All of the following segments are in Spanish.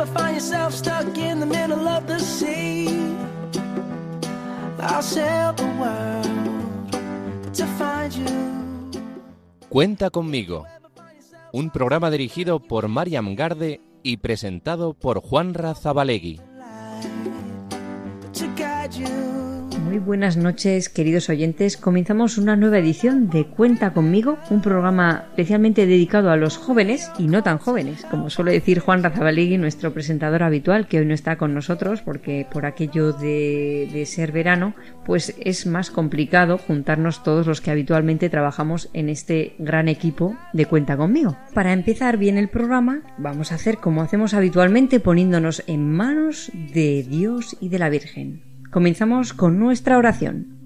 ever find yourself stuck in the middle of the sea, I'll sail the world to find you. Cuenta conmigo. Un programa dirigido por Mariam Garde y presentado por Juan Razabalegui. to guide you. Muy buenas noches, queridos oyentes. Comenzamos una nueva edición de Cuenta conmigo, un programa especialmente dedicado a los jóvenes y no tan jóvenes, como suele decir Juan Razabalegui, nuestro presentador habitual, que hoy no está con nosotros porque por aquello de, de ser verano, pues es más complicado juntarnos todos los que habitualmente trabajamos en este gran equipo de Cuenta conmigo. Para empezar bien el programa, vamos a hacer como hacemos habitualmente, poniéndonos en manos de Dios y de la Virgen. Comenzamos con nuestra oración.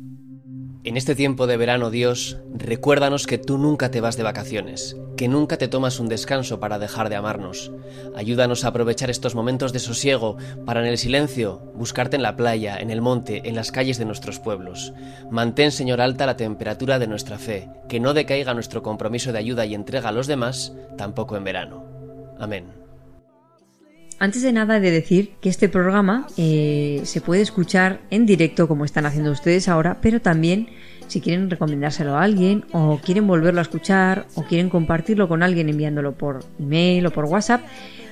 En este tiempo de verano, Dios, recuérdanos que tú nunca te vas de vacaciones, que nunca te tomas un descanso para dejar de amarnos. Ayúdanos a aprovechar estos momentos de sosiego para en el silencio buscarte en la playa, en el monte, en las calles de nuestros pueblos. Mantén, Señor, alta la temperatura de nuestra fe, que no decaiga nuestro compromiso de ayuda y entrega a los demás, tampoco en verano. Amén. Antes de nada he de decir que este programa eh, se puede escuchar en directo como están haciendo ustedes ahora, pero también si quieren recomendárselo a alguien o quieren volverlo a escuchar o quieren compartirlo con alguien enviándolo por email o por WhatsApp,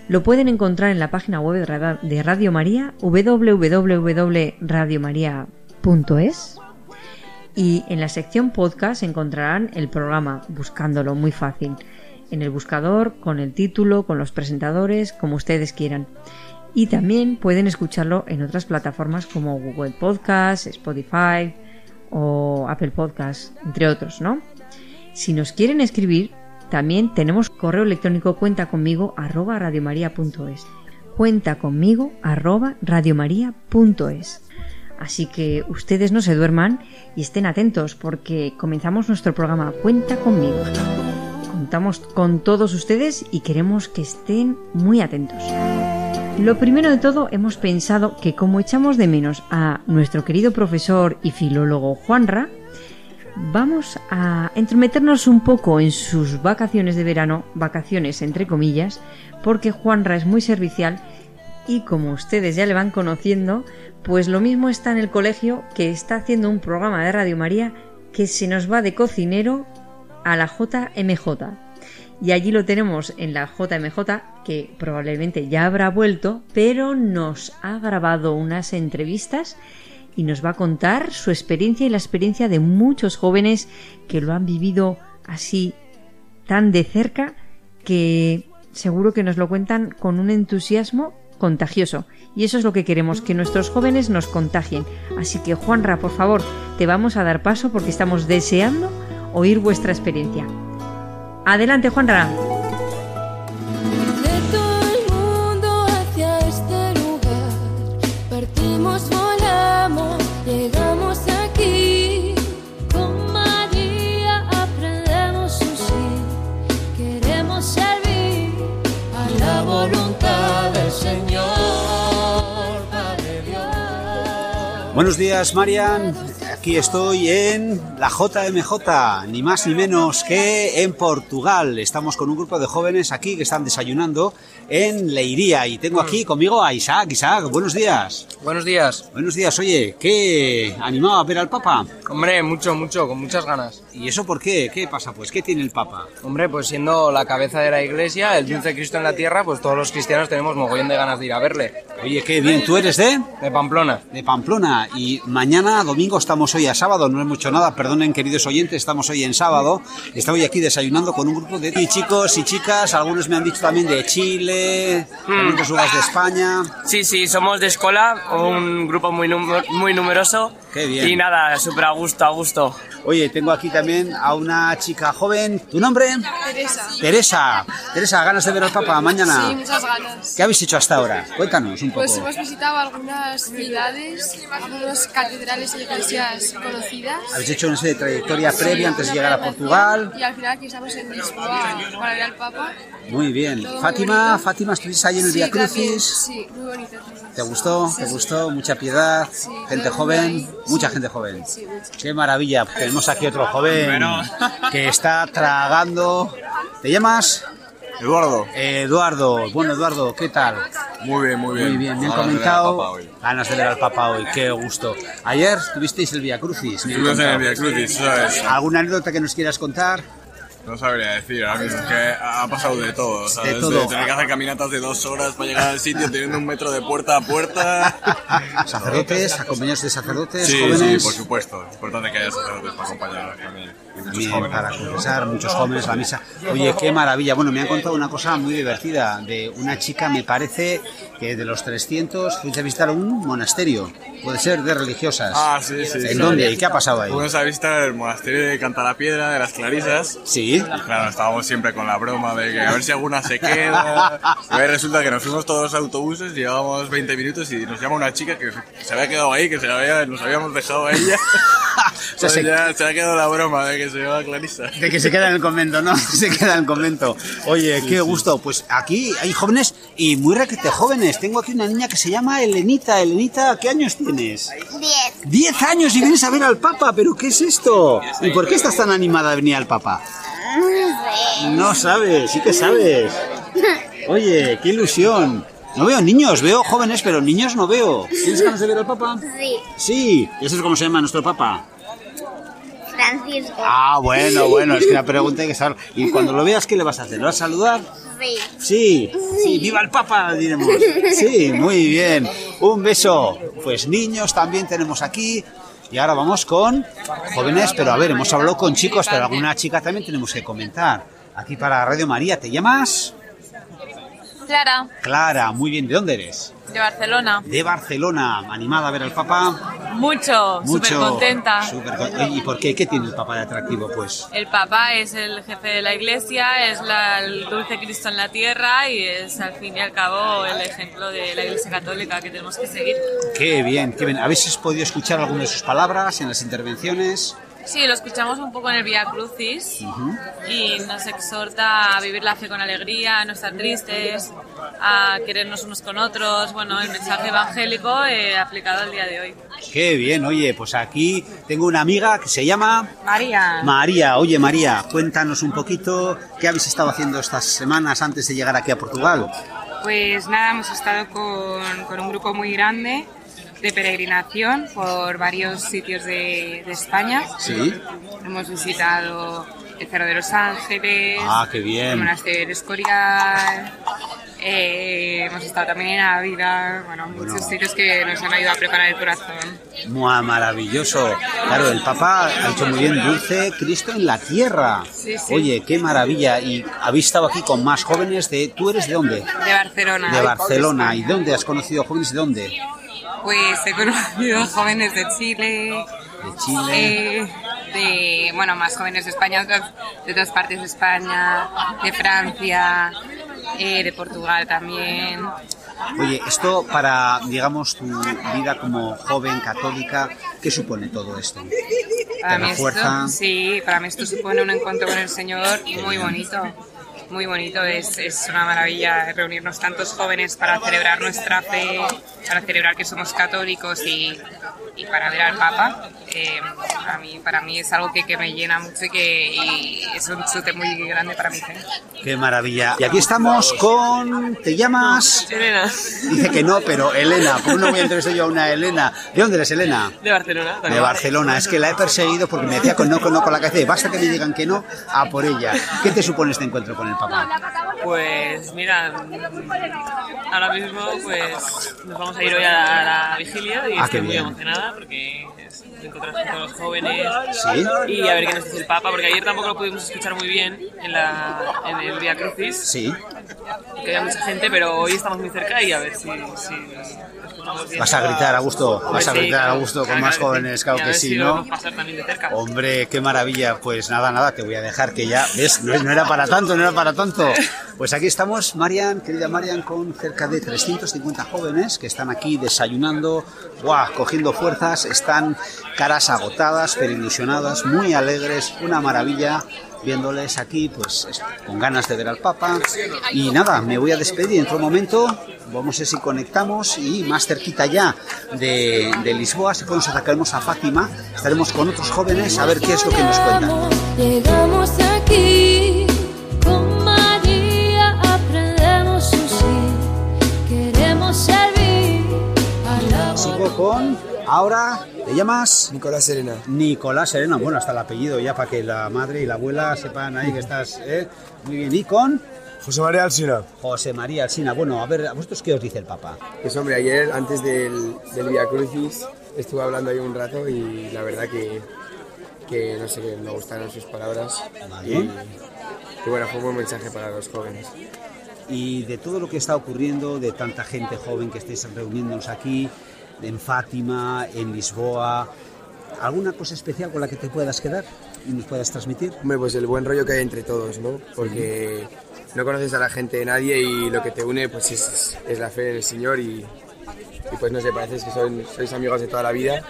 lo pueden encontrar en la página web de Ra- de Radio María www.radiomaria.es y en la sección podcast encontrarán el programa buscándolo muy fácil en el buscador, con el título, con los presentadores, como ustedes quieran. Y también pueden escucharlo en otras plataformas como Google Podcast, Spotify o Apple Podcast, entre otros, ¿no? Si nos quieren escribir, también tenemos correo electrónico cuenta conmigo arroba radiomaria.es. Cuenta conmigo arroba radiomaria.es. Así que ustedes no se duerman y estén atentos porque comenzamos nuestro programa Cuenta conmigo. Contamos con todos ustedes y queremos que estén muy atentos. Lo primero de todo, hemos pensado que como echamos de menos a nuestro querido profesor y filólogo Juanra, vamos a entrometernos un poco en sus vacaciones de verano, vacaciones entre comillas, porque Juanra es muy servicial y como ustedes ya le van conociendo, pues lo mismo está en el colegio que está haciendo un programa de Radio María que se nos va de cocinero a la JMJ. Y allí lo tenemos en la JMJ, que probablemente ya habrá vuelto, pero nos ha grabado unas entrevistas y nos va a contar su experiencia y la experiencia de muchos jóvenes que lo han vivido así tan de cerca que seguro que nos lo cuentan con un entusiasmo contagioso. Y eso es lo que queremos, que nuestros jóvenes nos contagien. Así que Juanra, por favor, te vamos a dar paso porque estamos deseando oír vuestra experiencia. Adelante, Juanra. De todo el mundo hacia este lugar, partimos, volamos, llegamos aquí. Con María aprendemos su sí, queremos servir a la voluntad del Señor, Padre Dios. Buenos días, Marian. Aquí estoy en la JMJ, ni más ni menos que en Portugal. Estamos con un grupo de jóvenes aquí que están desayunando en Leiría y tengo aquí conmigo a Isaac. Isaac, buenos días. Buenos días. Buenos días, oye, ¿qué animado a ver al Papa? Hombre, mucho, mucho, con muchas ganas. ¿Y eso por qué? ¿Qué pasa? Pues, ¿qué tiene el Papa? Hombre, pues siendo la cabeza de la iglesia, el dulce Cristo en la tierra, pues todos los cristianos tenemos mogollón de ganas de ir a verle. Oye, qué bien, ¿tú eres de? De Pamplona. De Pamplona. Y mañana, domingo, estamos hoy a sábado, no hemos hecho nada, perdonen queridos oyentes, estamos hoy en sábado. Estoy aquí desayunando con un grupo de y chicos y chicas, algunos me han dicho también de Chile, también de España. Sí, sí, somos de escuela, un grupo muy, num- muy numeroso. Qué bien. Y nada, súper a gusto, a gusto. Oye, tengo aquí también a una chica joven. ¿Tu nombre? Teresa. Teresa. Teresa, ganas de ver al Papa mañana. Sí, muchas ganas. ¿Qué habéis hecho hasta ahora? Cuéntanos un poco. Pues hemos visitado algunas ciudades, algunas catedrales y iglesias conocidas. Habéis hecho una serie de trayectoria previa antes de llegar a Portugal. Y al final aquí estamos en Lisboa para ver al Papa. Muy bien. Todo Fátima. Fátima, estuviste ahí en el Sí, Via también, Crucis. Sí, muy bonito. ¿Te gustó? ¿Te gustó? Mucha piedad, Sí, gente joven, ahí. Mucha Sí. gente joven. Sí. Qué maravilla. Tenemos aquí otro joven que está tragando. ¿Te llamas? Eduardo. Eduardo. Bueno, Eduardo, ¿qué tal? Muy bien, muy bien. Muy bien, me han comentado Papa hoy. ganas de ver al Papa hoy, qué gusto. Ayer tuvisteis el Via Crucis. me han Estuvimos en el. Via Crucis, eso es. ¿Alguna anécdota que nos quieras contar? No sabría decir, ahora mismo es que ha pasado de todo, ¿sabes? De todo. tener que hacer caminatas de dos horas para llegar al sitio teniendo un metro de puerta a puerta. ¿Sacerdotes? ¿Acompañados de sacerdotes? Sí, jóvenes? sí, por supuesto. Es importante que haya sacerdotes para acompañar también. Y muchos Jóvenes. para confesar, muchos jóvenes, la misa. Oye, qué maravilla. Bueno, me han contado una cosa muy divertida de una chica, me parece que de los 300 fuiste a visitar un monasterio. Puede ser de religiosas. Ah, sí, sí. ¿En sí. dónde? ¿Y qué ha pasado ahí? Fuimos a visitar el monasterio de Cantalapiedra de las Clarisas. Sí. Y claro, estábamos siempre con la broma de que a ver si alguna se queda. Y ahí resulta que nos fuimos todos los autobuses, llevábamos 20 minutos y nos llama una chica que se había quedado ahí, que se había, nos habíamos dejado a ella. O sea, se- ya se ha quedado la broma de que se Clarisa. De que se queda en el convento, ¿no? Se queda en el convento. Oye, qué gusto. Pues aquí hay jóvenes y muy requete jóvenes. Tengo aquí una niña que se llama Elenita. Elenita, ¿qué años tienes? Diez. Diez años y vienes a ver al Papa, pero ¿qué es esto? ¿Y por qué estás tan animada de venir al Papa? No sabes, sí que sabes. Oye, qué ilusión. No veo niños, veo jóvenes, pero niños no veo. ¿Tienes ganas de ver al Papa? Sí. Sí. ¿Y eso es cómo se llama nuestro Papa? Francisco. Ah, bueno, bueno, es que la pregunta hay que saber. Y cuando lo veas, ¿qué le vas a hacer? ¿Le vas a saludar? Sí. Sí, sí, viva el Papa, diremos. Sí, muy bien. Un beso. Pues niños también tenemos aquí. Y ahora vamos con jóvenes, pero a ver, hemos hablado con chicos, pero alguna chica también tenemos que comentar. Aquí para Radio María, ¿te llamas? Clara, Clara, muy bien. ¿De dónde eres? de Barcelona. De Barcelona, animada a ver al Papa. Mucho, súper contenta. súper con- ¿Y por qué? ¿Qué tiene el Papa de atractivo, pues? El Papa es el jefe de la Iglesia, es la- el dulce Cristo en la tierra y es al fin y al cabo el ejemplo de la Iglesia Católica que tenemos que seguir. Qué bien, qué bien. ¿Habéis podido escuchar alguna de sus palabras en las intervenciones? Sí, lo escuchamos un poco en el Via Crucis Ujú. y nos exhorta a vivir la fe con alegría, a no estar tristes, a querernos unos con otros. Bueno, el mensaje evangélico eh, aplicado al día de hoy. Qué bien, oye, pues aquí tengo una amiga que se llama María. María. Oye, María, cuéntanos un poquito qué habéis estado haciendo estas semanas antes de llegar aquí a Portugal. Pues nada, hemos estado con, con un grupo muy grande de peregrinación por varios sitios de, de España. Sí. Hemos visitado el Cerro de los Ángeles, Ah, qué bien. el Monasterio del Escorial, eh, hemos estado también en Ávila, bueno, muchos sitios que nos han ayudado a preparar el corazón. Mua, maravilloso. Claro, el Papa ha hecho muy bien dulce Cristo en la tierra. Sí, sí. Oye, qué maravilla. Y habéis estado aquí con más jóvenes de... ¿Tú eres de dónde? De Barcelona. De Barcelona. ¿Y dónde has conocido jóvenes de dónde? Pues he conocido jóvenes de Chile, De Chile. eh, de, bueno, más jóvenes de España, de otras partes de España, de Francia, eh, de Portugal también. Oye, esto para, digamos, tu vida como joven católica, ¿qué supone todo esto? Para ¿Te mí, esto, sí, para mí esto supone un encuentro con el Señor muy bonito. Muy bonito, es, es una maravilla reunirnos tantos jóvenes para celebrar nuestra fe, para celebrar que somos católicos y, y para ver al Papa. Eh, a mí, para mí es algo que, que me llena mucho y que y es un chute muy grande para mi fe. Qué maravilla. Y aquí estamos con... ¿Te llamas? Elena. Dice que no, pero Elena. ¿Por qué no voy a entrevistar yo a una Elena? ¿De dónde eres, Elena? De Barcelona. De Barcelona. Es que la he perseguido porque me decía con no, con no, con la cabeza. Y Basta que me digan que no, a por ella. ¿Qué te supone este encuentro con el Pues mira, ahora mismo pues nos vamos a ir hoy a la, a la vigilia y Ah, estoy muy bien. emocionada porque es encontrar con los jóvenes Sí. y a ver qué nos dice el Papa, porque ayer tampoco lo pudimos escuchar muy bien en, la, en el Via Crucis, Sí. que había mucha gente, pero hoy estamos muy cerca y a ver si, si. Vas a gritar a gusto, vas a gritar a gusto con más jóvenes, claro que sí, ¿no? Hombre, qué maravilla. Pues nada, nada, te voy a dejar que ya, ¿ves? No, no era para tanto, no era para tanto. Pues aquí estamos, Marian, querida Marian, con cerca de 350 jóvenes que están aquí desayunando, ¡buah! cogiendo fuerzas, están caras agotadas, pero ilusionadas, muy alegres, una maravilla viéndoles aquí pues con ganas de ver al Papa. Y nada, me voy a despedir. En otro momento vamos a ver si conectamos y más cerquita ya de, de Lisboa, si podemos acercarnos a Fátima, estaremos con otros jóvenes a ver qué es lo que nos cuentan. Llegamos aquí Sigo con Ahora, ¿te llamas? Nicolás Serena. Nicolás Serena, bueno, hasta el apellido ya para que la madre y la abuela sepan ahí que estás, ¿eh? Muy bien, ¿y con? José María Alsina. José María Alsina. Bueno, a ver, ¿a vosotros qué os dice el Papa? Pues hombre, ayer antes del, del Via Crucis estuve hablando ahí un rato y la verdad que, que no sé, que me gustaron sus palabras. Vale. Y, y bueno, fue un buen mensaje para los jóvenes. Y de todo lo que está ocurriendo, de tanta gente joven que estáis reuniéndonos aquí, en Fátima, en Lisboa, ¿alguna cosa especial con la que te puedas quedar y nos puedas transmitir? Hombre, pues el buen rollo que hay entre todos, ¿no? Porque no conoces a la gente de nadie y lo que te une pues es, es la fe en el Señor y, y, pues no sé, parece que son, sois amigos de toda la vida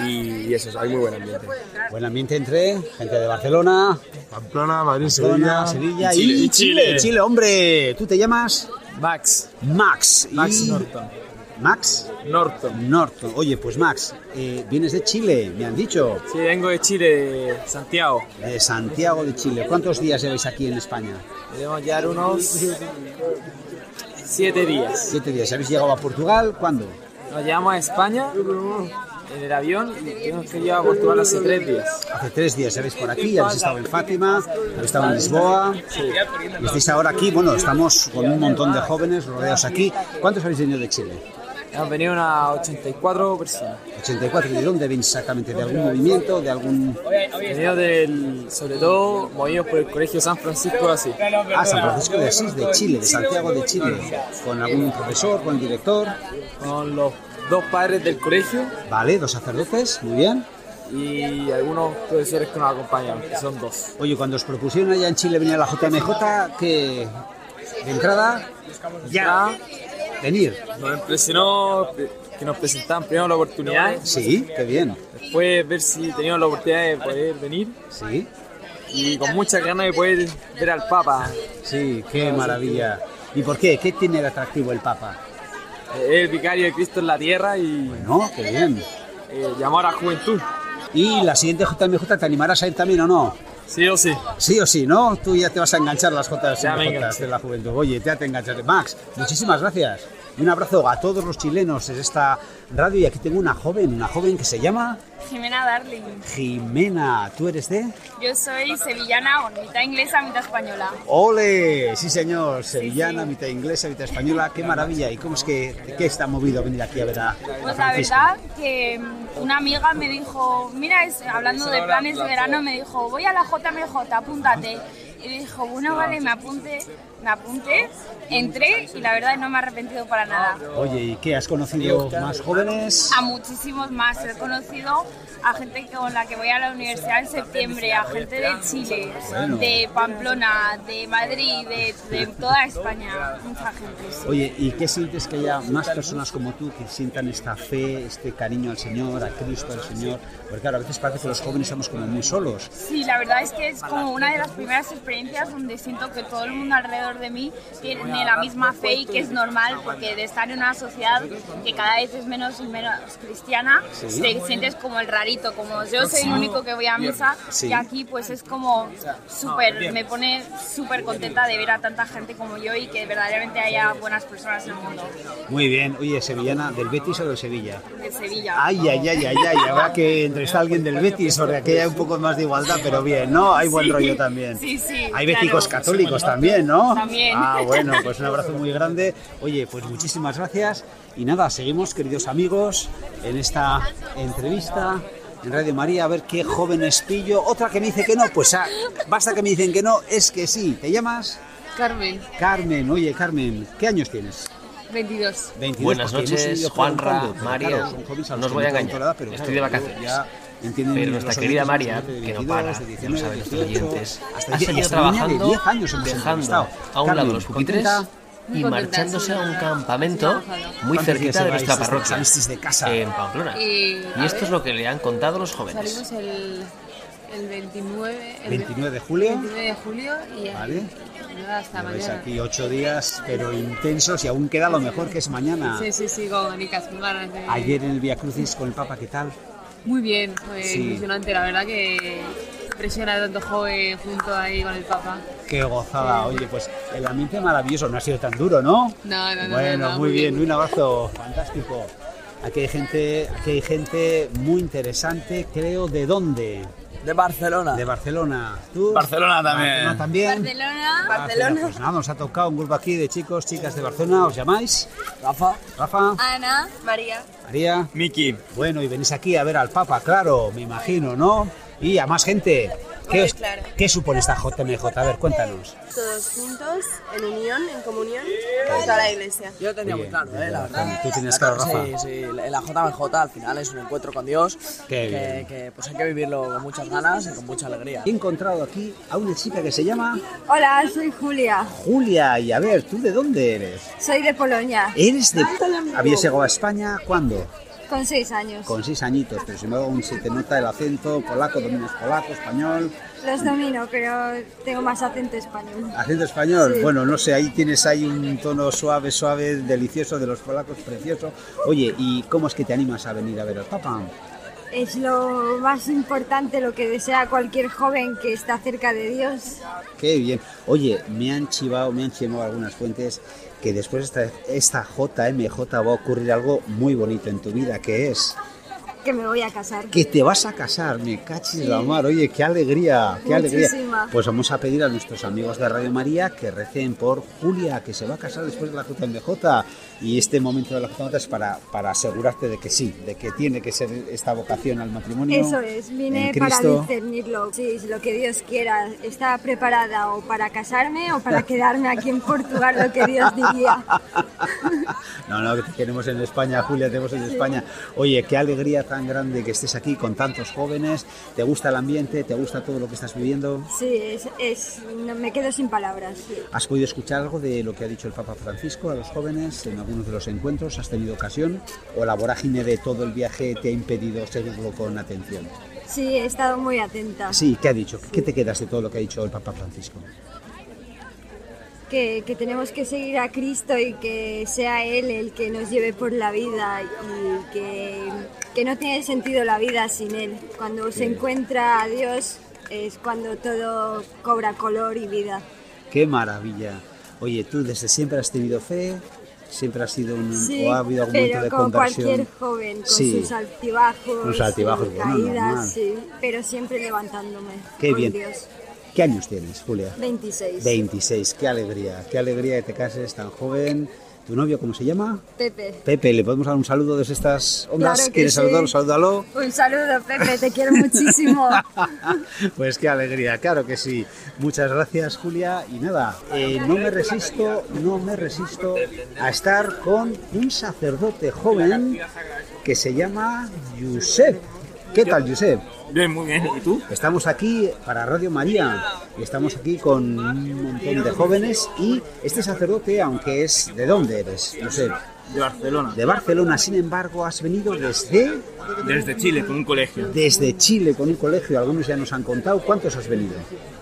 y, y eso, hay muy buen ambiente. Buen ambiente entre gente de Barcelona, Pamplona, Madrid, Barcelona, Sevilla y, Chile. Chile. hombre. ¿Tú te llamas? Max. Max. Max Y- Norton. Max Norton. Norton. Oye, pues Max, eh, vienes de Chile, me han dicho. Sí, vengo de Chile, de Santiago. De Santiago de Chile. ¿Cuántos días lleváis aquí en España? Debemos llevar unos siete días. Siete días. ¿Habéis llegado a Portugal? ¿Cuándo? Nos llevamos a España en el avión y que llegar a Portugal hace tres días. Hace tres días habéis por aquí, habéis estado en Fátima, habéis estado en Lisboa. Y estáis ahora aquí, bueno, estamos con un montón de jóvenes rodeados aquí. ¿Cuántos habéis venido de Chile? Hemos venido unas 84 personas. 84. ¿De dónde venís exactamente? ¿De algún movimiento? ¿De algún...? Venido del, sobre todo, movidos por el Colegio San Francisco de Asís. Ah, San Francisco de Asís, de Chile, de Santiago de Chile. ¿Con algún profesor, con el director? Con los dos padres del colegio Vale, dos sacerdotes, muy bien. y algunos profesores que nos acompañan, que son dos. Oye, cuando os propusieron allá en Chile venir a la JMJ, que de entrada, ya, venir. Nos impresionó que nos presentaban primero la oportunidad. Sí, qué bien. Después ver si teníamos la oportunidad de poder venir. Sí. Y con muchas ganas de poder ver al Papa. Sí, qué maravilla. ¿Y por qué? ¿Qué tiene de atractivo el Papa? Es el vicario de Cristo en la tierra y ¿No? Qué bien. eh, llamó a la juventud. ¿Y la siguiente JMJ te animarás a ir también o no? Sí o sí. Sí o sí, ¿no? Tú ya te vas a enganchar las enganché. de la juventud. Oye, ya te enganchaste. Max, muchísimas gracias. Y un abrazo a todos los chilenos en esta radio. Y aquí tengo una joven, una joven que se llama Jimena Darling. Jimena. ¿Tú eres de? Yo soy sevillana, mitad inglesa, mitad española. ¡Ole! Sí, señor. Sevillana, mitad inglesa, mitad española. ¡Qué maravilla! ¿Y cómo es que qué está movido venir aquí a ver a, Pues la verdad que mm, una amiga me dijo, mira, es- hablando de planes de verano, me dijo, voy a la JMJ, apúntate. Y dijo, bueno, vale, me apunté, me apunté, entré y la verdad no me he arrepentido para nada. Oye, ¿y qué? ¿Has conocido más jóvenes? A muchísimos más. He conocido a gente con la que voy a la universidad en septiembre, a gente de Chile, Bueno. de Pamplona, de Madrid, de, de toda España. Mucha gente. sí. Oye, ¿y qué sientes que haya más personas como tú que sientan esta fe, este cariño al Señor, a Cristo, al Señor? Porque claro, a veces parece que los jóvenes somos como muy solos. Sí, la verdad es que es como una de las primeras experiencias donde siento que todo el mundo alrededor de mí tiene la misma fe y que es normal porque de estar en una sociedad que cada vez es menos y menos cristiana, Sí. te sientes como el rarito, como yo soy el único que voy a misa Sí. y aquí pues es como súper, me pone súper contenta de ver a tanta gente como yo y que verdaderamente haya buenas personas en el mundo Muy bien. Oye, sevillana, ¿del Betis o del Sevilla? de Sevilla. Ay, ay, ay, ay, ay. Habrá que entrevistar a alguien del Betis porque aquí hay un poco más de igualdad, pero bien, ¿no? Hay buen Sí, rollo también. Sí, sí. Hay béticos claro. católicos también, ¿no? También. Ah, bueno, pues un abrazo muy grande. Oye, pues muchísimas gracias. Y nada, seguimos, queridos amigos, en esta entrevista en Radio María, a ver qué jóvenes pillo. Otra que me dice que no, pues ah, basta que me dicen que no, es que sí. ¿Te llamas? Carmen, Carmen. Oye, Carmen, ¿qué años tienes? 22. 22, Buenas noches, Juanra, claro, a los No os voy a engañar. edad, pero Estoy claro, de vacaciones. ya entienden Pero nuestra querida que María, que no 22, para, de que no 19, saben nuestros 18, oyentes, hasta ha seguido hasta niña de trabajando, 10 años dejando a un lado los pupitres. Y marchándose a un campamento muy ¿Cuántos días cerquita de nuestra parroquia, en Pamplona. Y, esto es lo que le han contado los jóvenes. Salimos el, el 29, el 29 de julio. 29 de julio y, Vale. hasta mañana. aquí ocho días, pero intensos y aún queda lo mejor que es mañana. Sí, sí, sí, con ganas de... Ayer en el Via Crucis con el Papa, ¿qué tal? Muy bien, fue Sí. impresionante, la verdad que impresiona tanto joven junto ahí con el Papa. Qué gozada. Oye, pues el ambiente maravilloso, no ha sido tan duro, ¿no? No, no, no, Bueno, no, no, muy bien, bien. un abrazo fantástico. Aquí hay gente, aquí hay gente muy interesante, creo, ¿de dónde? De Barcelona. De Barcelona. ¿Tú? Barcelona también. Barcelona también. Barcelona. Barcelona. Pues nada, nos ha tocado un grupo aquí de chicos, chicas de Barcelona. ¿Os llamáis? Rafa. Rafa. Ana. María. María. Miki. Bueno, y venís aquí a ver al Papa, claro, me imagino, ¿no? Y a más gente. ¿Qué, os- claro. ¿Qué supone esta JMJ? A ver, cuéntanos. Todos juntos, en unión, en comunión, con toda la iglesia. Yo lo tenía Muy muy claro, eh, la verdad. Tú tienes claro, Rafa. Sí, sí, la la JMJ al final es un encuentro con Dios Qué que, bien. que, pues hay que vivirlo con muchas ganas y con mucha alegría. He encontrado aquí a una chica que se llama Hola, soy Julia. Julia. Y a ver, ¿tú de dónde eres? Soy de Polonia. ¿Eres de... ¿Habías llegado a España cuándo? Con seis años. Con seis añitos, pero sin embargo aún se te nota el acento polaco, dominas polaco, español, Los domino, pero tengo más acento español. acento español. Sí. Bueno, no sé, ahí tienes ahí un tono suave, suave, delicioso de los polacos, precioso. Oye, ¿y cómo es que te animas a venir a ver al Papa? Es lo más importante, lo que desea cualquier joven que está cerca de Dios. Qué bien. Oye, me han chivado, me han chivado algunas fuentes que después de esta, esta JMJ va a ocurrir algo muy bonito en tu vida, que es Que me voy a casar. que te vas a casar, me cachis Sí. la mar. Oye, qué alegría, qué alegría. Muchísima. Pues vamos a pedir a nuestros amigos de Radio María que recen por Julia, que se va a casar después de la JMJ. Y este momento de la JMJ es para, para asegurarte de que sí, de que tiene que ser esta vocación al matrimonio. Eso es, vine para discernirlo. Sí, lo que Dios quiera. ¿Está preparada o para casarme o para quedarme aquí en Portugal, lo que Dios diría? No, no, queremos en España, Julia, tenemos en España. Oye, qué alegría tan grande que estés aquí con tantos jóvenes. ¿Te gusta el ambiente? ¿Te gusta todo lo que estás viviendo? Sí, es, es- no, me quedo sin palabras. sí. ¿Has podido escuchar algo de lo que ha dicho el Papa Francisco a los jóvenes en algunos de los encuentros? ¿Has tenido ocasión? ¿O la vorágine de todo el viaje te ha impedido seguirlo con atención? Sí, he estado muy atenta. Sí, ¿qué ha dicho? ¿Qué te quedas de todo lo que ha dicho el Papa Francisco? Que, que tenemos que seguir a Cristo y que sea Él el que nos lleve por la vida y que, que no tiene sentido la vida sin Él. Cuando se encuentra a Dios es cuando todo cobra color y vida. ¡Qué maravilla! Oye, tú desde siempre has tenido fe, siempre has sido un... Sí, o ha habido algún momento de como conversión. cualquier joven, con Sí. sus altibajos, Sus altibajos, sus bueno, caídas, sí, pero siempre levantándome. Qué con bien. Dios. ¿Qué años tienes, Julia? 26. 26, qué alegría, qué alegría que te cases tan joven. ¿Tu novio cómo se llama? Pepe. Pepe, ¿le podemos dar un saludo desde estas ondas? Claro que ¿Quieres sí. saludarlo? Salúdalo. Un saludo, Pepe, te quiero muchísimo. Pues qué alegría, claro que sí. Muchas gracias, Julia. Y nada, eh, no me resisto, no me resisto a estar con un sacerdote joven que se llama Josep. ¿Qué tal, Josep? Bien, muy bien. ¿Y tú? Estamos aquí para Radio María y estamos aquí con un montón de jóvenes y este sacerdote, aunque es... ¿De dónde eres, Josep? De Barcelona. De Barcelona, sin embargo, has venido desde... Desde Chile, con un colegio. Desde Chile con un colegio, algunos ya nos han contado. ¿Cuántos has venido?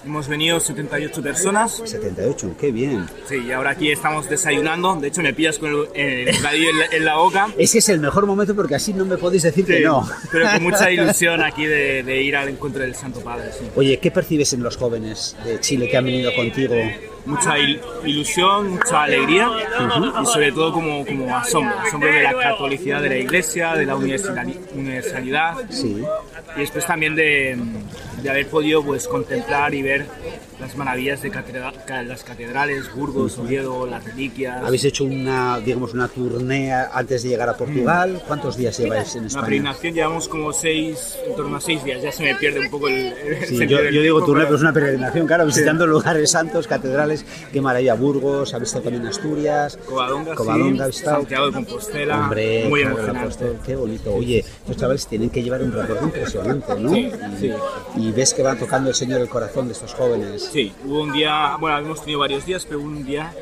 Hemos venido 78 personas. 78, qué bien. Sí, y ahora aquí estamos desayunando. De hecho, me pillas con el, el bocadillo en la, en la boca. Ese es el mejor momento porque así no me podéis decir que Sí, no. Pero con mucha ilusión aquí de, de ir al encuentro del Santo Padre. sí. Oye, ¿qué percibes en los jóvenes de Chile que han venido contigo? Mucha il- ilusión, mucha alegría y sobre todo como, como asombro. Asombro de la catolicidad de la iglesia, de la universalidad. Sí. Y después también de, de haber podido pues, contemplar y ver mulher. Las maravillas de catedra- ca- las catedrales, Burgos, Oviedo, las reliquias. Habéis hecho una, digamos, una turnea antes de llegar a Portugal. ¿Cuántos días lleváis en La España? peregrinación llevamos como seis, en torno a seis días, ya se me pierde un poco el, el Sí, yo, yo digo turnea, pero- pero es una peregrinación, claro, Sí. visitando lugares santos, catedrales, qué maravilla, Burgos, habéis estado también Asturias, Covadonga, Covadonga, sí. Santiago de Compostela, Hombre, muy emocionante. qué bonito. Oye, estos chavales tienen que llevar un recorrido impresionante, ¿no? Sí, y, sí. y ves que va tocando el Señor el corazón de estos jóvenes. Sí, hubo un día, bueno, hemos tenido varios días, pero hubo un día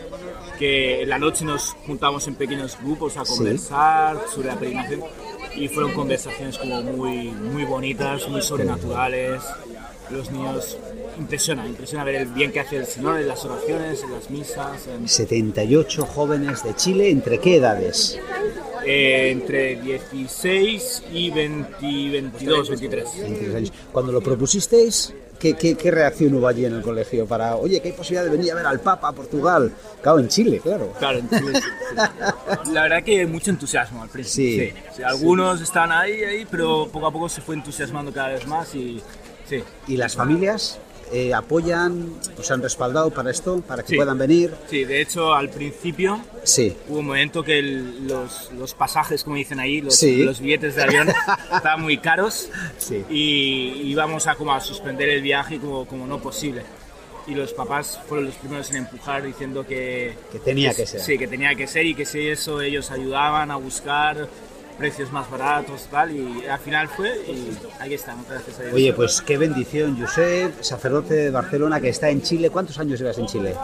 que en la noche nos juntamos en pequeños grupos a Sí. conversar sobre la peregrinación y fueron conversaciones como muy, muy bonitas, muy sobrenaturales. Los niños impresiona, impresiona ver el bien que hace el Señor en las oraciones, en las misas, en- 78 jóvenes de Chile, ¿entre qué edades? eh, entre 16 y 20, 22, 23. 23 años. Cuando lo propusisteis, ¿Qué, qué, qué reacción hubo allí en el colegio para, oye, que hay posibilidad de venir a ver al Papa a Portugal? Claro, en Chile, claro. Claro, en Chile sí, sí. La verdad que mucho entusiasmo al principio. Sí. Sí, algunos están ahí, ahí, pero poco a poco se fue entusiasmando cada vez más y sí. ¿Y las familias eh, apoyan, os han respaldado para esto, para que Sí. puedan venir? Sí, de hecho al principio Sí. hubo un momento que el- los, los pasajes, como dicen ahí, los, Sí. los billetes de avión estaban muy caros y íbamos a como a suspender el viaje como, como no posible. Y los papás fueron los primeros en empujar diciendo que... Que tenía que ser. Sí, que tenía que ser y que si eso ellos ayudaban a buscar precios más baratos tal y al final fue y ahí estamos, gracias a. Oye, pues qué bendición, Josep, sacerdote de Barcelona que está en Chile. ¿Cuántos años llevas en Chile?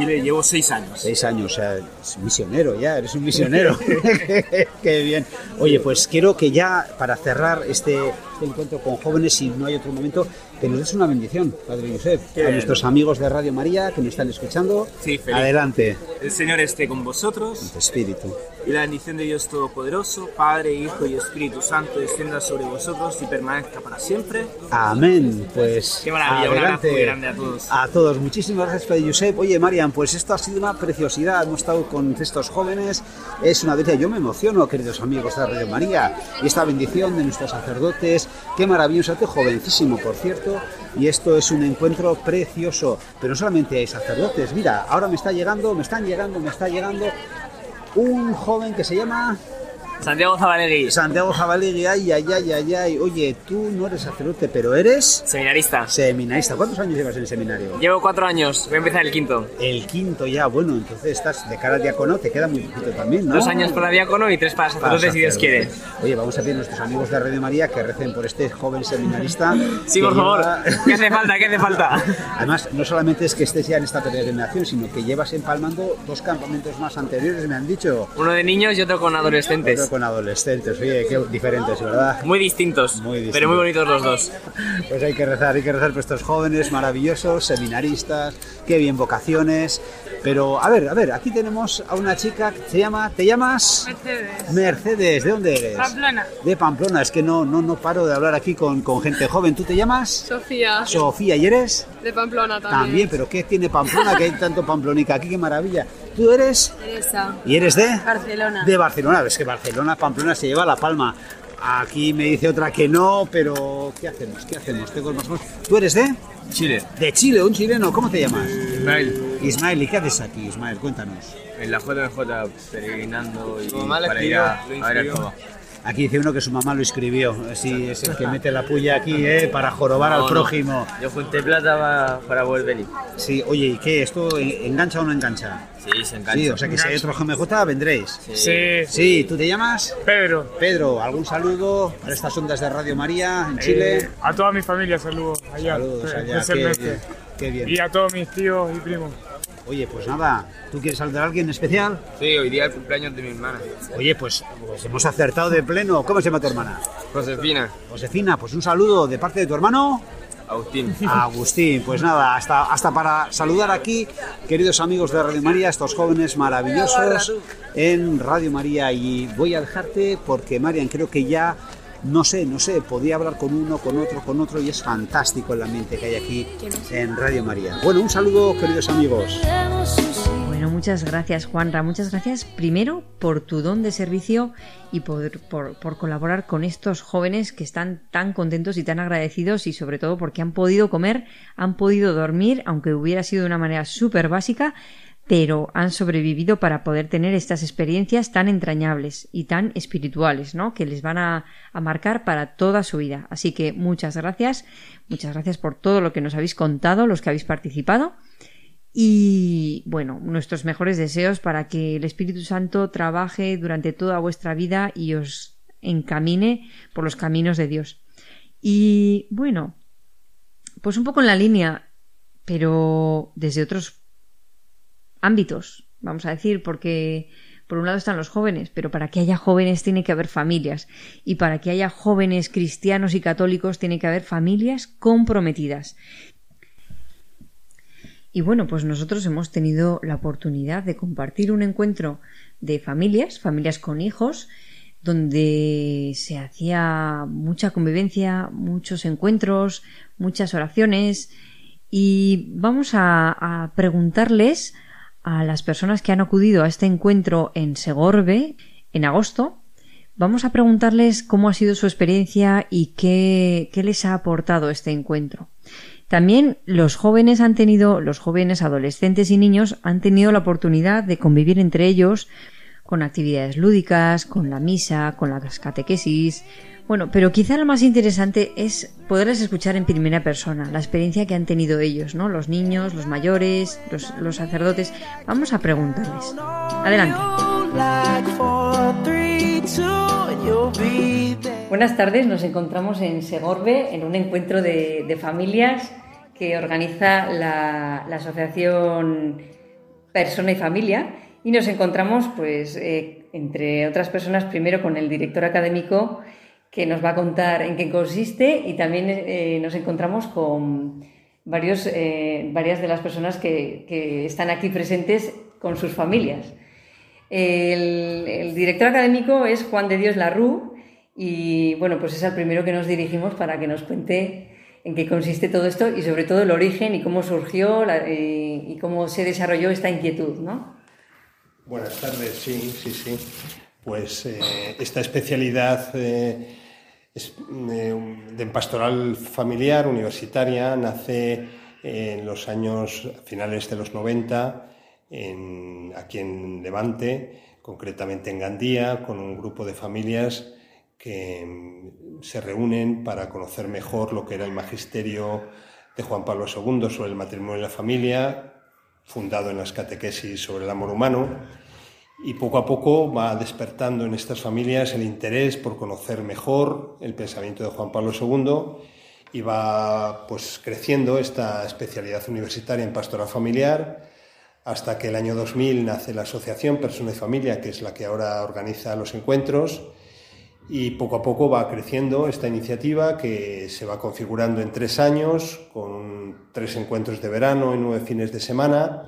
Chile llevo seis años. Seis años, o sea, es misionero ya, eres un misionero. Qué bien. Oye, pues quiero que ya, para cerrar este, este encuentro con jóvenes, si no hay otro momento, que nos des una bendición, Padre Josep, Qué a bien. nuestros amigos de Radio María que nos están escuchando. Sí, feliz. Adelante. El Señor esté con vosotros Tu espíritu. y la bendición de Dios Todopoderoso, Padre, Hijo y Espíritu Santo descienda sobre vosotros y permanezca para siempre. Amén. Pues Qué maravilla, un abrazo adelante. muy grande a todos. A todos, muchísimas gracias, Padre Josep. Oye, Pues esto ha sido una preciosidad. Hemos estado con estos jóvenes. Es una delicia. Yo me emociono, queridos amigos de Radio María. Y esta bendición de nuestros sacerdotes. Qué maravilloso, qué jovencísimo, por cierto. Y esto es un encuentro precioso. Pero no solamente hay sacerdotes. Mira, ahora me está llegando, me están llegando, me está llegando un joven que se llama Santiago Zabalegui. Santiago Jabalegui, ay, ay, ay, ay, ay. Oye, tú no eres sacerdote, pero eres Seminarista. seminarista. ¿Cuántos años llevas en el seminario? Llevo cuatro años, voy a empezar el quinto. El quinto ya, bueno, entonces estás de cara al diacono, te queda muy poquito también, ¿no? Dos años para diácono y tres para sacerdote, si Dios quiere. Oye, vamos a pedir a nuestros amigos de Radio María que recen por este joven seminarista. Sí, por favor. lleva- ¿Qué hace falta? ¿Qué hace falta? Además, no solamente es que estés ya en esta peregrinación, sino que llevas empalmando dos campamentos más anteriores, me han dicho. Uno de niños y otro con adolescentes. Con adolescentes, oye, qué diferentes, ¿verdad? Muy distintos, Muy distintos. pero muy bonitos los dos. Pues hay que rezar, hay que rezar por estos jóvenes maravillosos, seminaristas, qué bien vocaciones. Pero, a ver, a ver, aquí tenemos a una chica que se llama, ¿te llamas? Mercedes. Mercedes, ¿de dónde eres? Pamplona. De Pamplona, es que no, no, no paro de hablar aquí con, con gente joven. ¿Tú te llamas? Sofía. Sofía, ¿y eres? De Pamplona también. También, pero ¿qué tiene Pamplona? Que hay tanto pamplonica aquí, qué maravilla. ¿Tú eres? Teresa. ¿Y eres de? Barcelona. De Barcelona, es que Barcelona, Pamplona se lleva la palma. Aquí me dice otra que no, pero ¿qué hacemos? ¿Qué hacemos? Tengo más cosas. ¿Tú eres de? Chile. De Chile, un chileno. ¿Cómo te llamas? Ismael. Ismael, ¿y qué haces aquí, Ismael? Cuéntanos. En la JMJ peregrinando y para ir a, ver el. Aquí dice uno que su mamá lo escribió. Sí, es el que mete la puya aquí, ¿eh? Para jorobar al No, no. prójimo. Yo junté plata para, para volver. Sí, oye, ¿y qué? ¿Esto engancha o no engancha? Sí, se engancha. Sí, o sea que si hay otro GMJ vendréis. Sí. Sí, ¿tú te llamas? Pedro. Pedro, ¿algún saludo para estas ondas de Radio María en Chile? Eh, a toda mi familia saludos allá. Saludos allá, qué qué bien. Y a todos mis tíos y primos. Oye, pues nada, ¿tú quieres saludar a alguien en especial? Sí, hoy día es el cumpleaños de mi hermana. Oye, pues, pues hemos acertado de pleno. ¿Cómo se llama tu hermana? Josefina. Josefina, pues un saludo de parte de tu hermano. Agustín. Agustín, pues nada, hasta, hasta para saludar aquí, queridos amigos de Radio María, estos jóvenes maravillosos en Radio María. Y voy a dejarte porque, Marian, creo que ya, no sé, no sé, podía hablar con uno, con otro, con otro, y es fantástico el ambiente que hay aquí en Radio María. Bueno, un saludo, queridos amigos. Bueno, muchas gracias Juanra, muchas gracias primero por tu don de servicio y por, por- colaborar con estos jóvenes que están tan contentos y tan agradecidos y sobre todo porque han podido comer, han podido dormir, aunque hubiera sido de una manera súper básica, pero han sobrevivido para poder tener estas experiencias tan entrañables y tan espirituales, ¿no? Que les van a, a marcar para toda su vida. Así que muchas gracias, muchas gracias por todo lo que nos habéis contado, los que habéis participado. Y bueno, nuestros mejores deseos para que el Espíritu Santo trabaje durante toda vuestra vida y os encamine por los caminos de Dios. Y bueno, pues un poco en la línea, pero desde otros ámbitos, vamos a decir, porque por un lado están los jóvenes, pero para que haya jóvenes tiene que haber familias. Y para que haya jóvenes cristianos y católicos tiene que haber familias comprometidas. Y bueno, pues nosotros hemos tenido la oportunidad de compartir un encuentro de familias, familias con hijos, donde se hacía mucha convivencia, muchos encuentros, muchas oraciones y vamos a, a preguntarles a las personas que han acudido a este encuentro en Segorbe en agosto. Vamos a preguntarles cómo ha sido su experiencia y qué, qué les ha aportado este encuentro. También los jóvenes han tenido, los jóvenes, adolescentes y niños han tenido la oportunidad de convivir entre ellos con actividades lúdicas, con la misa, con las catequesis. Bueno, pero quizá lo más interesante es poderles escuchar en primera persona, la experiencia que han tenido ellos, ¿no? Los niños, los mayores, los, sacerdotes. Vamos a preguntarles. Adelante. Buenas tardes, nos encontramos en Segorbe en un encuentro de, familias que organiza la, la, asociación Persona y Familia y nos encontramos pues eh, entre otras personas primero con el director académico que nos va a contar en qué consiste y también eh, nos encontramos con varios, eh, varias de las personas que, que, están aquí presentes con sus familias. El, director académico es Juan de Dios Larru y bueno, pues es el primero que nos dirigimos para que nos cuente en qué consiste todo esto y sobre todo el origen y cómo surgió la, y, cómo se desarrolló esta inquietud, ¿no? Buenas tardes, sí, sí, sí. Pues eh, esta especialidad eh, es, eh, de pastoral familiar universitaria. Nace en los años finales de los 90 en, aquí en Levante, concretamente en Gandía, con un grupo de familias que mm, se reúnen para conocer mejor lo que era el magisterio de Juan Pablo II sobre el matrimonio y la familia, fundado en las catequesis sobre el amor humano, y poco a poco va despertando en estas familias el interés por conocer mejor el pensamiento de Juan Pablo II y va pues creciendo esta especialidad universitaria en pastoral familiar hasta que el año 2000 nace la asociación Persona y Familia, que es la que ahora organiza los encuentros y poco a poco va creciendo esta iniciativa que se va configurando en tres años, con tres encuentros de verano y nueve fines de semana,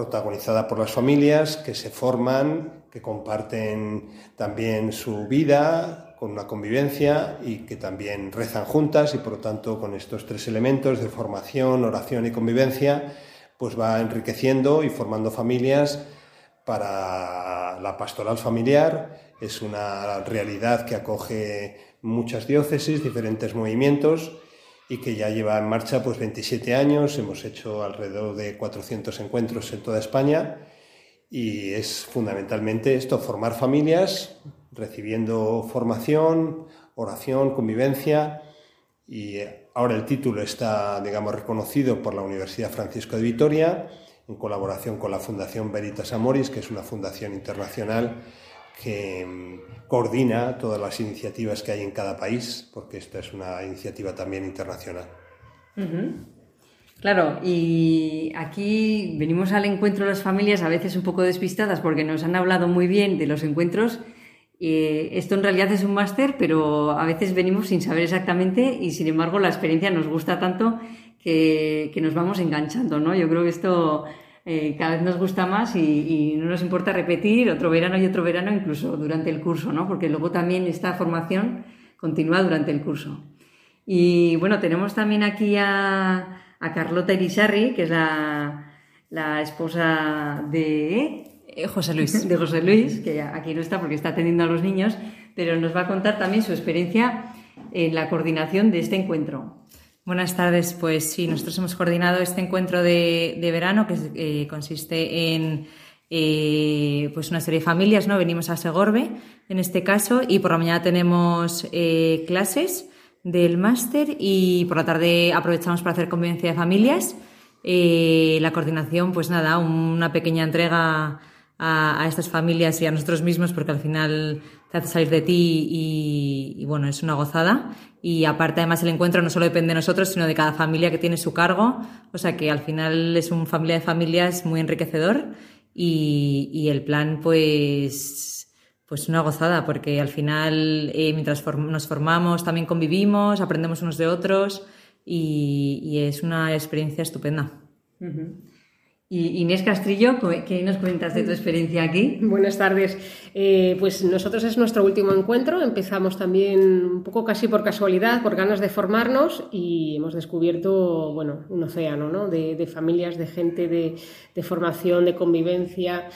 protagonizada por las familias que se forman, que comparten también su vida con una convivencia y que también rezan juntas y por lo tanto con estos tres elementos de formación, oración y convivencia, pues va enriqueciendo y formando familias para la pastoral familiar. Es una realidad que acoge muchas diócesis, diferentes movimientos y que ya lleva en marcha pues 27 años, hemos hecho alrededor de 400 encuentros en toda España y es fundamentalmente esto, formar familias, recibiendo formación, oración, convivencia. Y ahora el título está, digamos, reconocido por la Universidad Francisco de Vitoria en colaboración con la Fundación Veritas Amoris, que es una fundación internacional que mm, coordina todas las iniciativas que hay en cada país, porque esta es una iniciativa también internacional. Claro, y aquí venimos al encuentro de las familias a veces un poco despistadas porque nos han hablado muy bien de los encuentros. Eh, esto en realidad es un máster, pero a veces venimos sin saber exactamente y sin embargo la experiencia nos gusta tanto que, que nos vamos enganchando, ¿no? Yo creo que esto eh, cada vez nos gusta más y, y, no nos importa repetir otro verano y otro verano incluso durante el curso, ¿no? Porque luego también esta formación continúa durante el curso. Y bueno, tenemos también aquí a, a Carlota Irizarri, que es la, la esposa de José Luis. De José Luis, que aquí no está porque está atendiendo a los niños, pero nos va a contar también su experiencia en la coordinación de este encuentro. Buenas tardes, pues sí, nosotros hemos coordinado este encuentro de, verano que eh, consiste en eh, pues una serie de familias, ¿no? Venimos a Segorbe en este caso y por la mañana tenemos eh, clases del máster y por la tarde aprovechamos para hacer convivencia de familias. Eh, la coordinación, pues nada, una pequeña entrega a, estas familias y a nosotros mismos porque al final te hace salir de ti y, y, bueno, es una gozada. Y aparte además el encuentro no solo depende de nosotros, sino de cada familia que tiene su cargo. O sea que al final es un familia de familias muy enriquecedor y, y el plan pues, pues una gozada porque al final eh, mientras form nos formamos también convivimos, aprendemos unos de otros y, y es una experiencia estupenda. Uh -huh. Y Inés Castrillo, ¿qué nos cuentas de tu experiencia aquí? Buenas tardes. Eh, pues nosotros es nuestro último encuentro. Empezamos también un poco casi por casualidad, por ganas de formarnos y hemos descubierto, bueno, un océano ¿no? de, familias, de gente, de, de formación, de convivencia.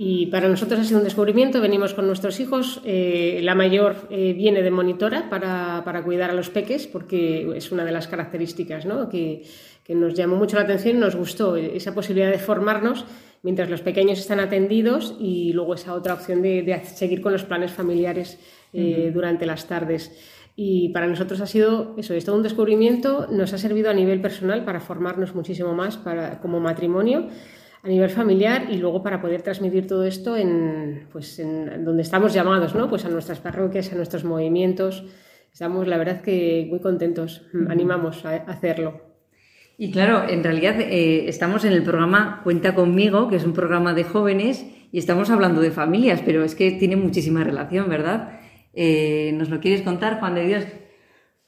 Y para nosotros ha sido un descubrimiento. Venimos con nuestros hijos. Eh, la mayor eh, viene de monitora para, para, cuidar a los peques, porque es una de las características ¿no? que, que, nos llamó mucho la atención y nos gustó esa posibilidad de formarnos mientras los pequeños están atendidos y luego esa otra opción de, de seguir con los planes familiares eh, durante las tardes. Y para nosotros ha sido eso, es todo un descubrimiento. Nos ha servido a nivel personal para formarnos muchísimo más para, como matrimonio a nivel familiar y luego para poder transmitir todo esto en, pues en donde estamos llamados, ¿no? Pues a nuestras parroquias, a nuestros movimientos. Estamos, la verdad, que muy contentos. Animamos a hacerlo. Y claro, en realidad eh, estamos en el programa Cuenta conmigo, que es un programa de jóvenes, y estamos hablando de familias, pero es que tiene muchísima relación, ¿verdad? Eh, ¿Nos lo quieres contar, Juan de Dios?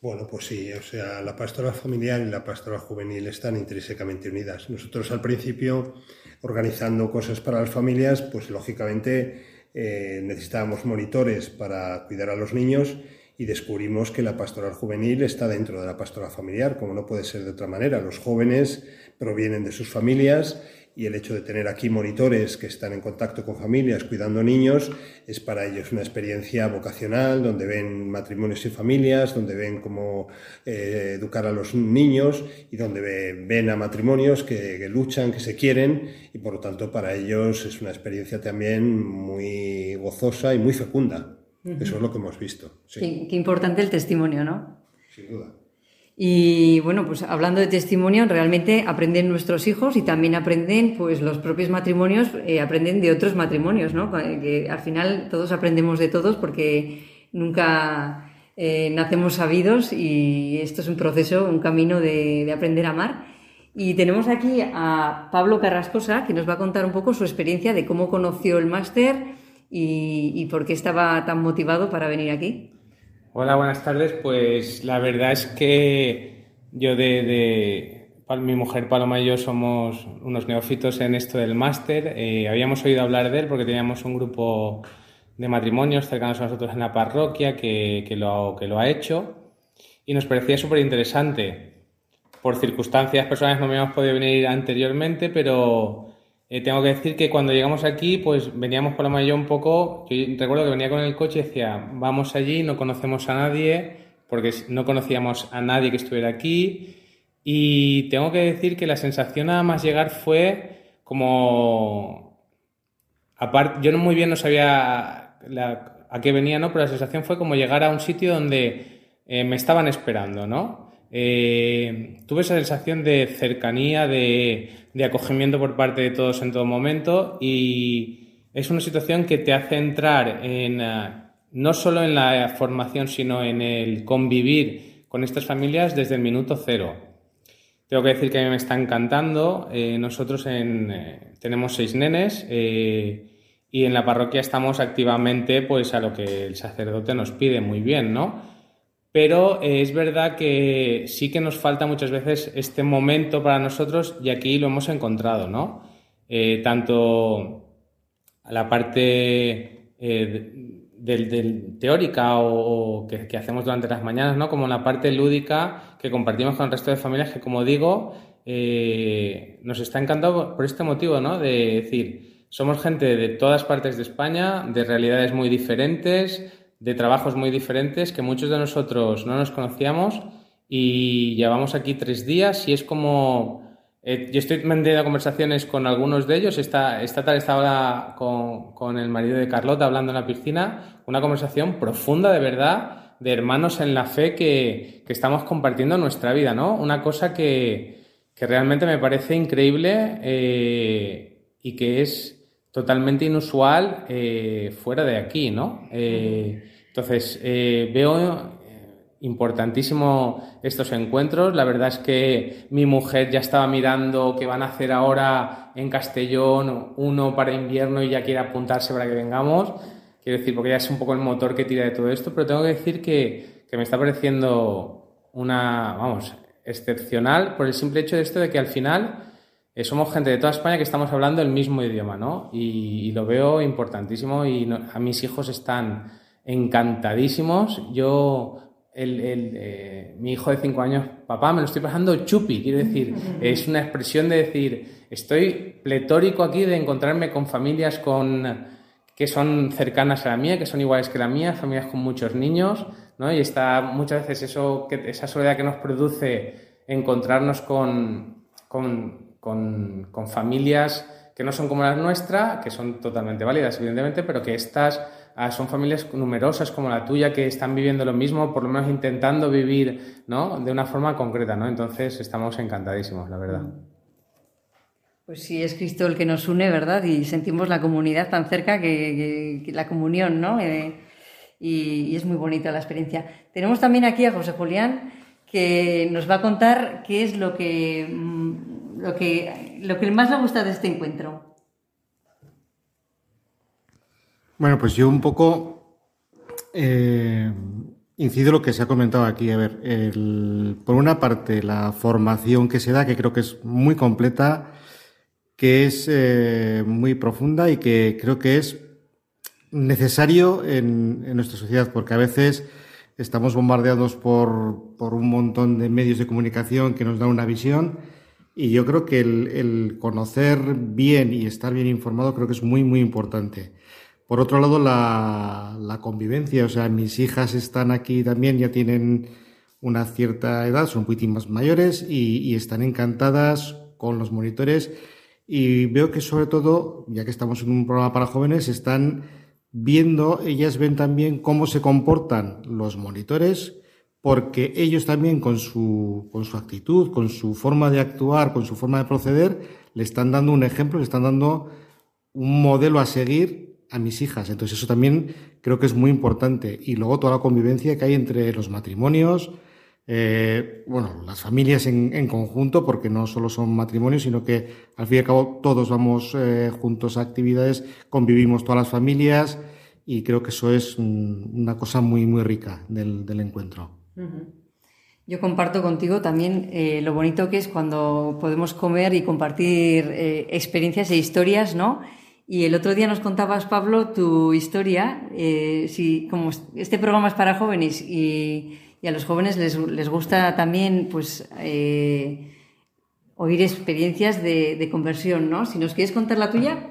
Bueno, pues sí, o sea, la pastora familiar y la pastora juvenil están intrínsecamente unidas. Nosotros al principio, organizando cosas para las familias, pues lógicamente eh, necesitábamos monitores para cuidar a los niños y descubrimos que la pastoral juvenil está dentro de la pastoral familiar, como no puede ser de otra manera. Los jóvenes provienen de sus familias y el hecho de tener aquí monitores que están en contacto con familias cuidando niños es para ellos una experiencia vocacional donde ven matrimonios y familias, donde ven cómo eh, educar a los niños y donde ven a matrimonios que, luchan, que se quieren y por lo tanto para ellos es una experiencia también muy gozosa y muy fecunda. Eso es lo que hemos visto. qué importante el testimonio, ¿no? Sin duda. Y bueno, pues hablando de testimonio, realmente aprenden nuestros hijos y también aprenden, pues los propios matrimonios eh, aprenden de otros matrimonios, ¿no? Que al final todos aprendemos de todos porque nunca eh, nacemos sabidos y esto es un proceso, un camino de, aprender a amar. Y tenemos aquí a Pablo Carrascosa que nos va a contar un poco su experiencia de cómo conoció el máster y, y por qué estaba tan motivado para venir aquí. Hola, buenas tardes. Pues la verdad es que yo de, mi mujer Paloma y yo somos unos neófitos en esto del máster. Eh, habíamos oído hablar de él porque teníamos un grupo de matrimonios cercanos a nosotros en la parroquia que, que, lo, que lo ha hecho y nos parecía súper interesante. Por circunstancias personales no habíamos podido venir anteriormente, pero eh, tengo que decir que cuando llegamos aquí, pues veníamos por la mayor un poco. Yo recuerdo que venía con el coche y decía, vamos allí, no conocemos a nadie, porque no conocíamos a nadie que estuviera aquí. Y tengo que decir que la sensación nada más llegar fue como. Aparte, yo no muy bien no sabía a qué venía, ¿no? Pero la sensación fue como llegar a un sitio donde eh, me estaban esperando, ¿no? Eh, tuve esa sensación de cercanía, de, acogimiento por parte de todos en todo momento y es una situación que te hace entrar en, eh, no solo en la formación, sino en el convivir con estas familias desde el minuto cero. Tengo que decir que a mí me está encantando. Eh, nosotros tenemos seis nenes y en la parroquia estamos activamente pues a lo que el sacerdote nos pide muy bien, ¿no? Pero eh, es verdad que sí que nos falta muchas veces este momento para nosotros y aquí lo hemos encontrado, ¿no? Eh, tanto la parte eh, del, teórica o, que, hacemos durante las mañanas, ¿no? Como la parte lúdica que compartimos con el resto de familias que, como digo, nos está encantando por este motivo, ¿no? De decir, somos gente de todas partes de España, de realidades muy diferentes, de trabajos muy diferentes que muchos de nosotros no nos conocíamos y llevamos aquí tres días y es como... Eh, yo estoy manteniendo conversaciones con algunos de ellos. Esta, esta tarde estaba con, con el marido de Carlota hablando en la piscina. Una conversación profunda, de verdad, de hermanos en la fe que, que estamos compartiendo nuestra vida, ¿no? Una cosa que, que realmente me parece increíble eh, y que es totalmente inusual eh, fuera de aquí, ¿no? Eh, entonces, eh, veo importantísimo estos encuentros. La verdad es que mi mujer ya estaba mirando qué van a hacer ahora en Castellón, uno para invierno y ya quiere apuntarse para que vengamos. Quiero decir, porque ya es un poco el motor que tira de todo esto, pero tengo que decir que, que me está pareciendo una, vamos, excepcional por el simple hecho de esto de que al final eh, somos gente de toda España que estamos hablando el mismo idioma, ¿no? Y, y lo veo importantísimo y no- a mis hijos están encantadísimos. Yo, el, el, eh, mi hijo de cinco años, papá, me lo estoy pasando chupi, quiero decir, es una expresión de decir, estoy pletórico aquí de encontrarme con familias con que son cercanas a la mía, que son iguales que la mía, familias con muchos niños, ¿no? Y está muchas veces eso, que, esa soledad que nos produce encontrarnos con, con, con, con familias que no son como las nuestras, que son totalmente válidas, evidentemente, pero que estas ah, son familias numerosas como la tuya que están viviendo lo mismo, por lo menos intentando vivir, ¿no? De una forma concreta, ¿no? Entonces estamos encantadísimos, la verdad. Pues sí, es Cristo el que nos une, ¿verdad? Y sentimos la comunidad tan cerca que, que- que la comunión, ¿no? Eh, y, y es muy bonita la experiencia. Tenemos también aquí a José Julián que nos va a contar qué es lo que, mm, lo que, lo que más le gusta de este encuentro. Bueno, pues yo un poco eh, incido en lo que se ha comentado aquí. A ver, el- por una parte, la formación que se da, que creo que es muy completa, que es eh, muy profunda y que creo que es necesario en, en nuestra sociedad, porque a veces estamos bombardeados por, por un montón de medios de comunicación que nos dan una visión y yo creo que el, el conocer bien y estar bien informado creo que es muy, muy importante. Por otro lado, la, la convivencia, o sea, mis hijas están aquí también, ya tienen una cierta edad, son un poquitín más mayores y, y están encantadas con los monitores y veo que sobre todo, ya que estamos en un programa para jóvenes, están viendo, ellas ven también cómo se comportan los monitores, porque ellos también con su, con su actitud, con su forma de actuar, con su forma de proceder, le están dando un ejemplo, le están dando un modelo a seguir a mis hijas. Entonces eso también creo que es muy importante. Y luego toda la convivencia que hay entre los matrimonios, eh, bueno, las familias en, en conjunto, porque no solo son matrimonios, sino que al fin y al cabo todos vamos eh, juntos a actividades, convivimos todas las familias y creo que eso es una cosa muy, muy rica del, del encuentro. Yo comparto contigo también eh, lo bonito que es cuando podemos comer y compartir eh, experiencias e historias, ¿no? Y el otro día nos contabas, Pablo, tu historia. eh, si, como este programa es para jóvenes y, a los jóvenes les, les gusta también, pues, oír experiencias de, conversión, ¿no? Si nos quieres contar la tuya.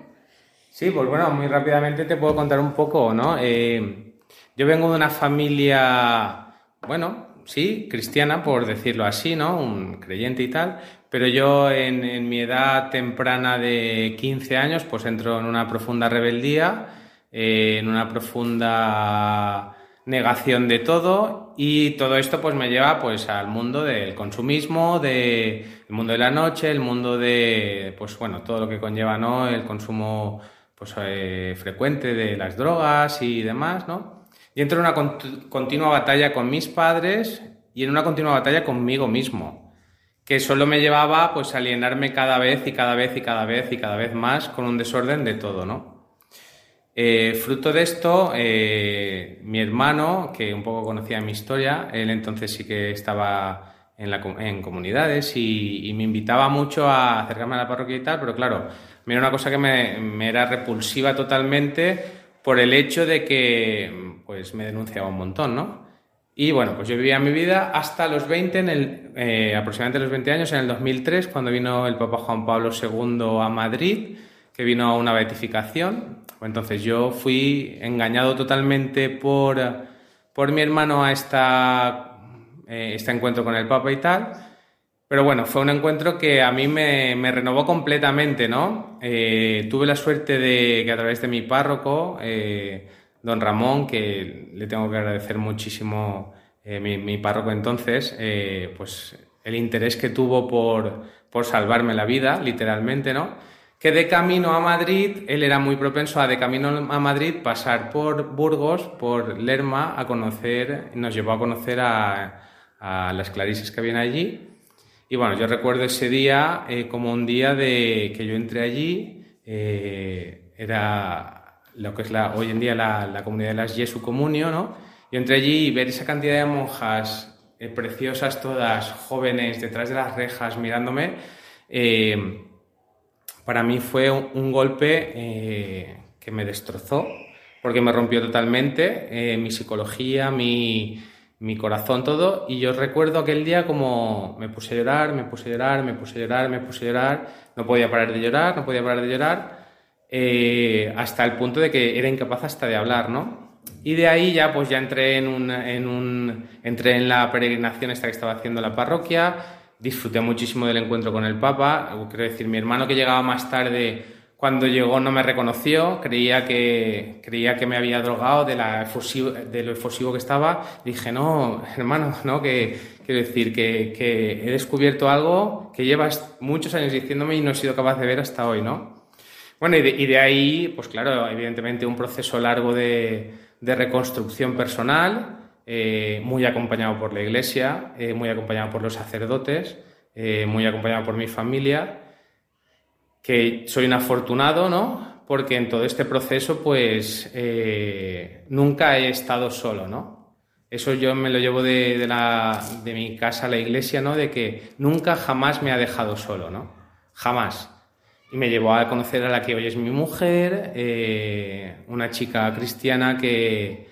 Sí, pues bueno, muy rápidamente te puedo contar un poco, ¿no? Yo vengo de una familia, bueno, sí, cristiana, por decirlo así, ¿no? Un creyente y tal, pero yo en, mi edad temprana de 15 años, pues entro en una profunda rebeldía, eh, en una profunda negación de todo y todo esto pues me lleva pues al mundo del consumismo, de el mundo de la noche, el mundo de pues bueno, todo lo que conlleva, ¿no? El consumo pues eh, frecuente de las drogas y demás, ¿no? Y entro en una cont- continua batalla con mis padres y en una continua batalla conmigo mismo, que solo me llevaba pues a alienarme cada vez y cada vez y cada vez y cada vez más con un desorden de todo, ¿no? Eh, fruto de esto, eh, mi hermano, que un poco conocía mi historia, él entonces sí que estaba en, la, en comunidades y, y me invitaba mucho a acercarme a la parroquia y tal, pero claro, era una cosa que me, me era repulsiva totalmente por el hecho de que pues me denunciaba un montón, ¿no? Y bueno, pues yo vivía mi vida hasta los 20, en el, eh, aproximadamente los 20 años, en el 2003, cuando vino el Papa Juan Pablo II a Madrid, que vino a una beatificación. Entonces yo fui engañado totalmente por, por mi hermano a esta, eh, este encuentro con el Papa y tal. Pero bueno, fue un encuentro que a mí me, me renovó completamente, ¿no? Eh, tuve la suerte de que a través de mi párroco, don Ramón, que le tengo que agradecer muchísimo, eh, mi, mi párroco entonces, eh, pues el interés que tuvo por, por salvarme la vida, literalmente, ¿no? Que de camino a Madrid, él era muy propenso a de camino a Madrid pasar por Burgos, por Lerma, a conocer, nos llevó a conocer a, las clarisas que habían allí. Y bueno, yo recuerdo ese día eh, como un día de que yo entré allí, era lo que es la, hoy en día la, la comunidad de las Jesu Comunio, ¿no? Yo entré allí y ver esa cantidad de monjas eh, preciosas todas, jóvenes, detrás de las rejas, mirándome, eh, para mí fue un, un golpe eh, que me destrozó, porque me rompió totalmente eh, mi psicología, mi, mi corazón, todo. Y yo recuerdo aquel día como me puse a llorar, me puse a llorar, me puse a llorar, me puse a llorar, no podía parar de llorar, no podía parar de llorar, eh, hasta el punto de que era incapaz hasta de hablar, ¿no? Y de ahí ya pues ya entré en un, en un entré en la peregrinación esta que estaba haciendo la parroquia, disfruté muchísimo del encuentro con el Papa, quiero decir, mi hermano que llegaba más tarde cuando llegó no me reconoció, creía que, creía que me había drogado de, la efusivo, de lo efusivo que estaba. Dije, no, hermano, no, que quiero decir que, que, he descubierto algo que llevas muchos años diciéndome y no he sido capaz de ver hasta hoy, ¿no? Bueno, y de, y de ahí, pues claro, evidentemente un proceso largo de, reconstrucción personal, eh, muy acompañado por la iglesia, eh, muy acompañado por los sacerdotes, eh, muy acompañado por mi familia que soy un afortunado, ¿no? Porque en todo este proceso, pues, nunca he estado solo, ¿no? Eso yo me lo llevo de, de, la, de mi casa a la iglesia, ¿no? De que nunca jamás me ha dejado solo, ¿no? Jamás. Y me llevó a conocer a la que hoy es mi mujer, eh, una chica cristiana que,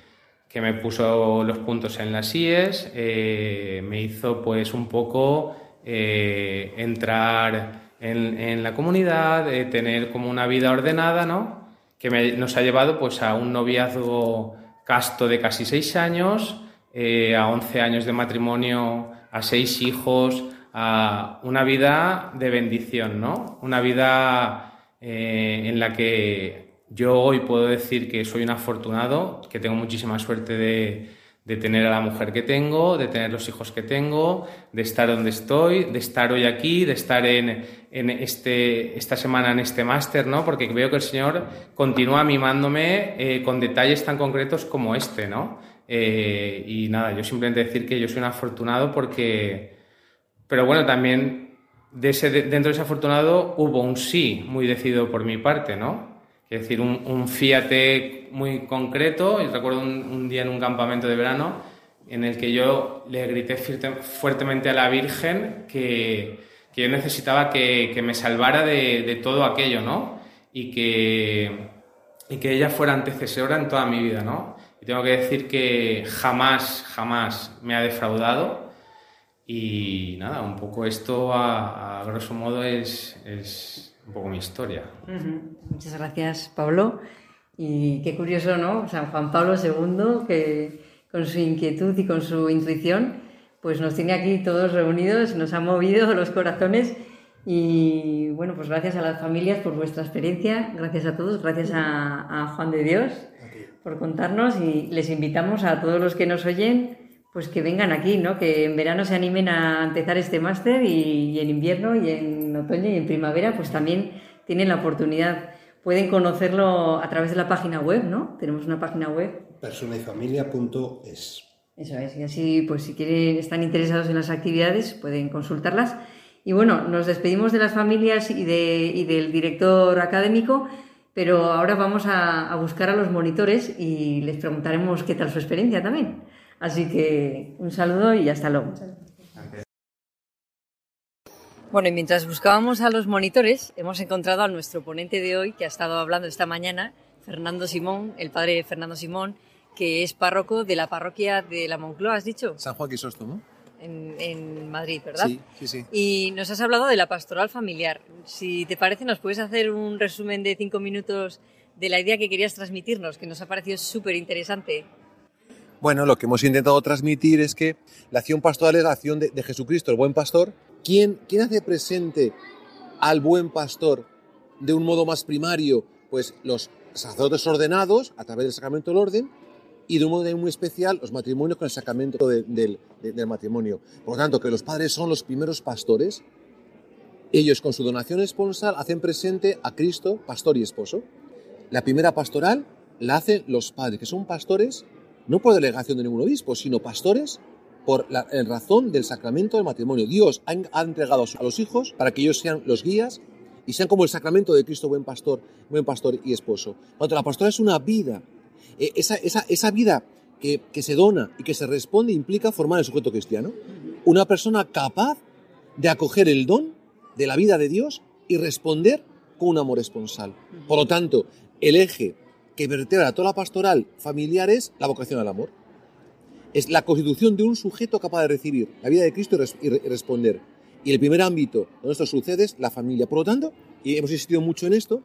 que, me puso los puntos en las IES, eh, me hizo pues un poco eh, entrar en, en la comunidad, tener como una vida ordenada, ¿no? Que nos ha llevado pues a un noviazgo casto de casi seis años, a 11 años de matrimonio, a seis hijos, a una vida de bendición, ¿no? Una vida eh, en la que yo hoy puedo decir que soy un afortunado, que tengo muchísima suerte de, de tener a la mujer que tengo, de tener los hijos que tengo, de estar donde estoy, de estar hoy aquí, de estar en, en este, esta semana en este máster, ¿no? Porque veo que el Señor continúa mimándome eh, con detalles tan concretos como este, ¿no? Eh, y nada, yo simplemente decir que yo soy un afortunado porque... Pero bueno, también de ese, dentro de ese afortunado hubo un sí muy decidido por mi parte, ¿no? Es decir, un, un fiate muy concreto. Y recuerdo un, un, día en un campamento de verano en el que yo le grité fuertemente a la Virgen que, que yo necesitaba que, que me salvara de, de, todo aquello, ¿no? Y que, y que ella fuera antecesora en toda mi vida, ¿no? Y tengo que decir que jamás, jamás me ha defraudado. Y nada, un poco esto a, a grosso modo es, es un poco mi historia. Uh -huh. Muchas gracias, Pablo. Y qué curioso, ¿no? San Juan Pablo II, que con su inquietud y con su intuición, pues nos tiene aquí todos reunidos, nos ha movido los corazones. Y bueno, pues gracias a las familias por vuestra experiencia, gracias a todos, gracias a, a Juan de Dios por contarnos y les invitamos a todos los que nos oyen pues que vengan aquí, ¿no? Que en verano se animen a empezar este máster y, y, en invierno y en otoño y en primavera pues también tienen la oportunidad. Pueden conocerlo a través de la página web, ¿no? Tenemos una página web. Personayfamilia.es Eso es, y así pues si quieren, están interesados en las actividades pueden consultarlas. Y bueno, nos despedimos de las familias y, de, y del director académico, pero ahora vamos a, a buscar a los monitores y les preguntaremos qué tal su experiencia también. Así que un saludo y hasta luego. Bueno, y mientras buscábamos a los monitores, hemos encontrado a nuestro ponente de hoy, que ha estado hablando esta mañana, Fernando Simón, el padre Fernando Simón, que es párroco de la parroquia de la Moncloa, ¿has dicho? San Juan Crisóstomo. En, en Madrid, ¿verdad? Sí, sí, sí. Y nos has hablado de la pastoral familiar. Si te parece, nos puedes hacer un resumen de cinco minutos de la idea que querías transmitirnos, que nos ha parecido súper interesante. Bueno, lo que hemos intentado transmitir es que la acción pastoral es la acción de, Jesucristo, el buen pastor. ¿Quién, ¿Quién, hace presente al buen pastor de un modo más primario? Pues los sacerdotes ordenados a través del sacramento del orden y de un modo muy especial los matrimonios con el sacramento de, de, de, del matrimonio. Por lo tanto, que los padres son los primeros pastores. Ellos con su donación esponsal hacen presente a Cristo, pastor y esposo. La primera pastoral la hacen los padres, que son pastores no por delegación de ningún obispo, sino pastores por la razón del sacramento del matrimonio. Dios ha, entregado a los hijos para que ellos sean los guías y sean como el sacramento de Cristo, buen pastor, buen pastor y esposo. Cuando la pastora es una vida, eh, esa, esa, esa vida que, que se dona y que se responde implica formar el sujeto cristiano. Una persona capaz de acoger el don de la vida de Dios y responder con un amor esponsal. Por lo tanto, el eje que vertebra toda la pastoral familiar es la vocación al amor. Es la constitución de un sujeto capaz de recibir la vida de Cristo y, res- y re- y responder. Y el primer ámbito donde esto sucede es la familia. Por lo tanto, y hemos insistido mucho en esto,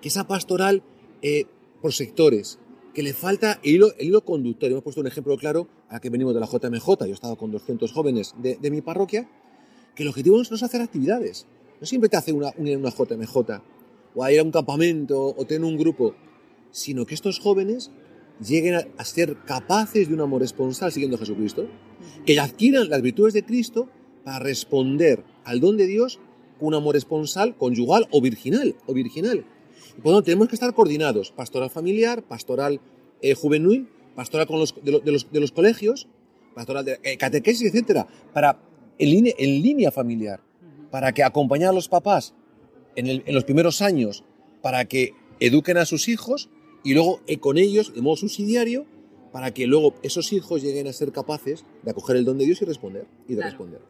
que esa pastoral eh, por sectores, que le falta el hilo, el hilo conductor. Hemos puesto un ejemplo claro, a que venimos de la JMJ, yo he estado con 200 jóvenes de, de mi parroquia, que el objetivo no es hacer actividades. No siempre te hace una, una, una JMJ, o a ir a un campamento, o tener un grupo, sino que estos jóvenes lleguen a, a ser capaces de un amor esponsal siguiendo a Jesucristo, que adquieran las virtudes de Cristo para responder al don de Dios con un amor esponsal, conyugal o virginal. O virginal. Y por lo tanto, tenemos que estar coordinados, pastoral familiar, pastoral eh, juvenil, pastoral con los, de, lo- de los, de los colegios, pastoral de eh, catequesis, etcétera, para en línea, en línea familiar, para que acompañar a los papás en, el- en los primeros años, para que eduquen a sus hijos y luego eh, con ellos, de modo subsidiario, para que luego esos hijos lleguen a ser capaces de acoger el don de Dios y responder. Y de Claro. responder.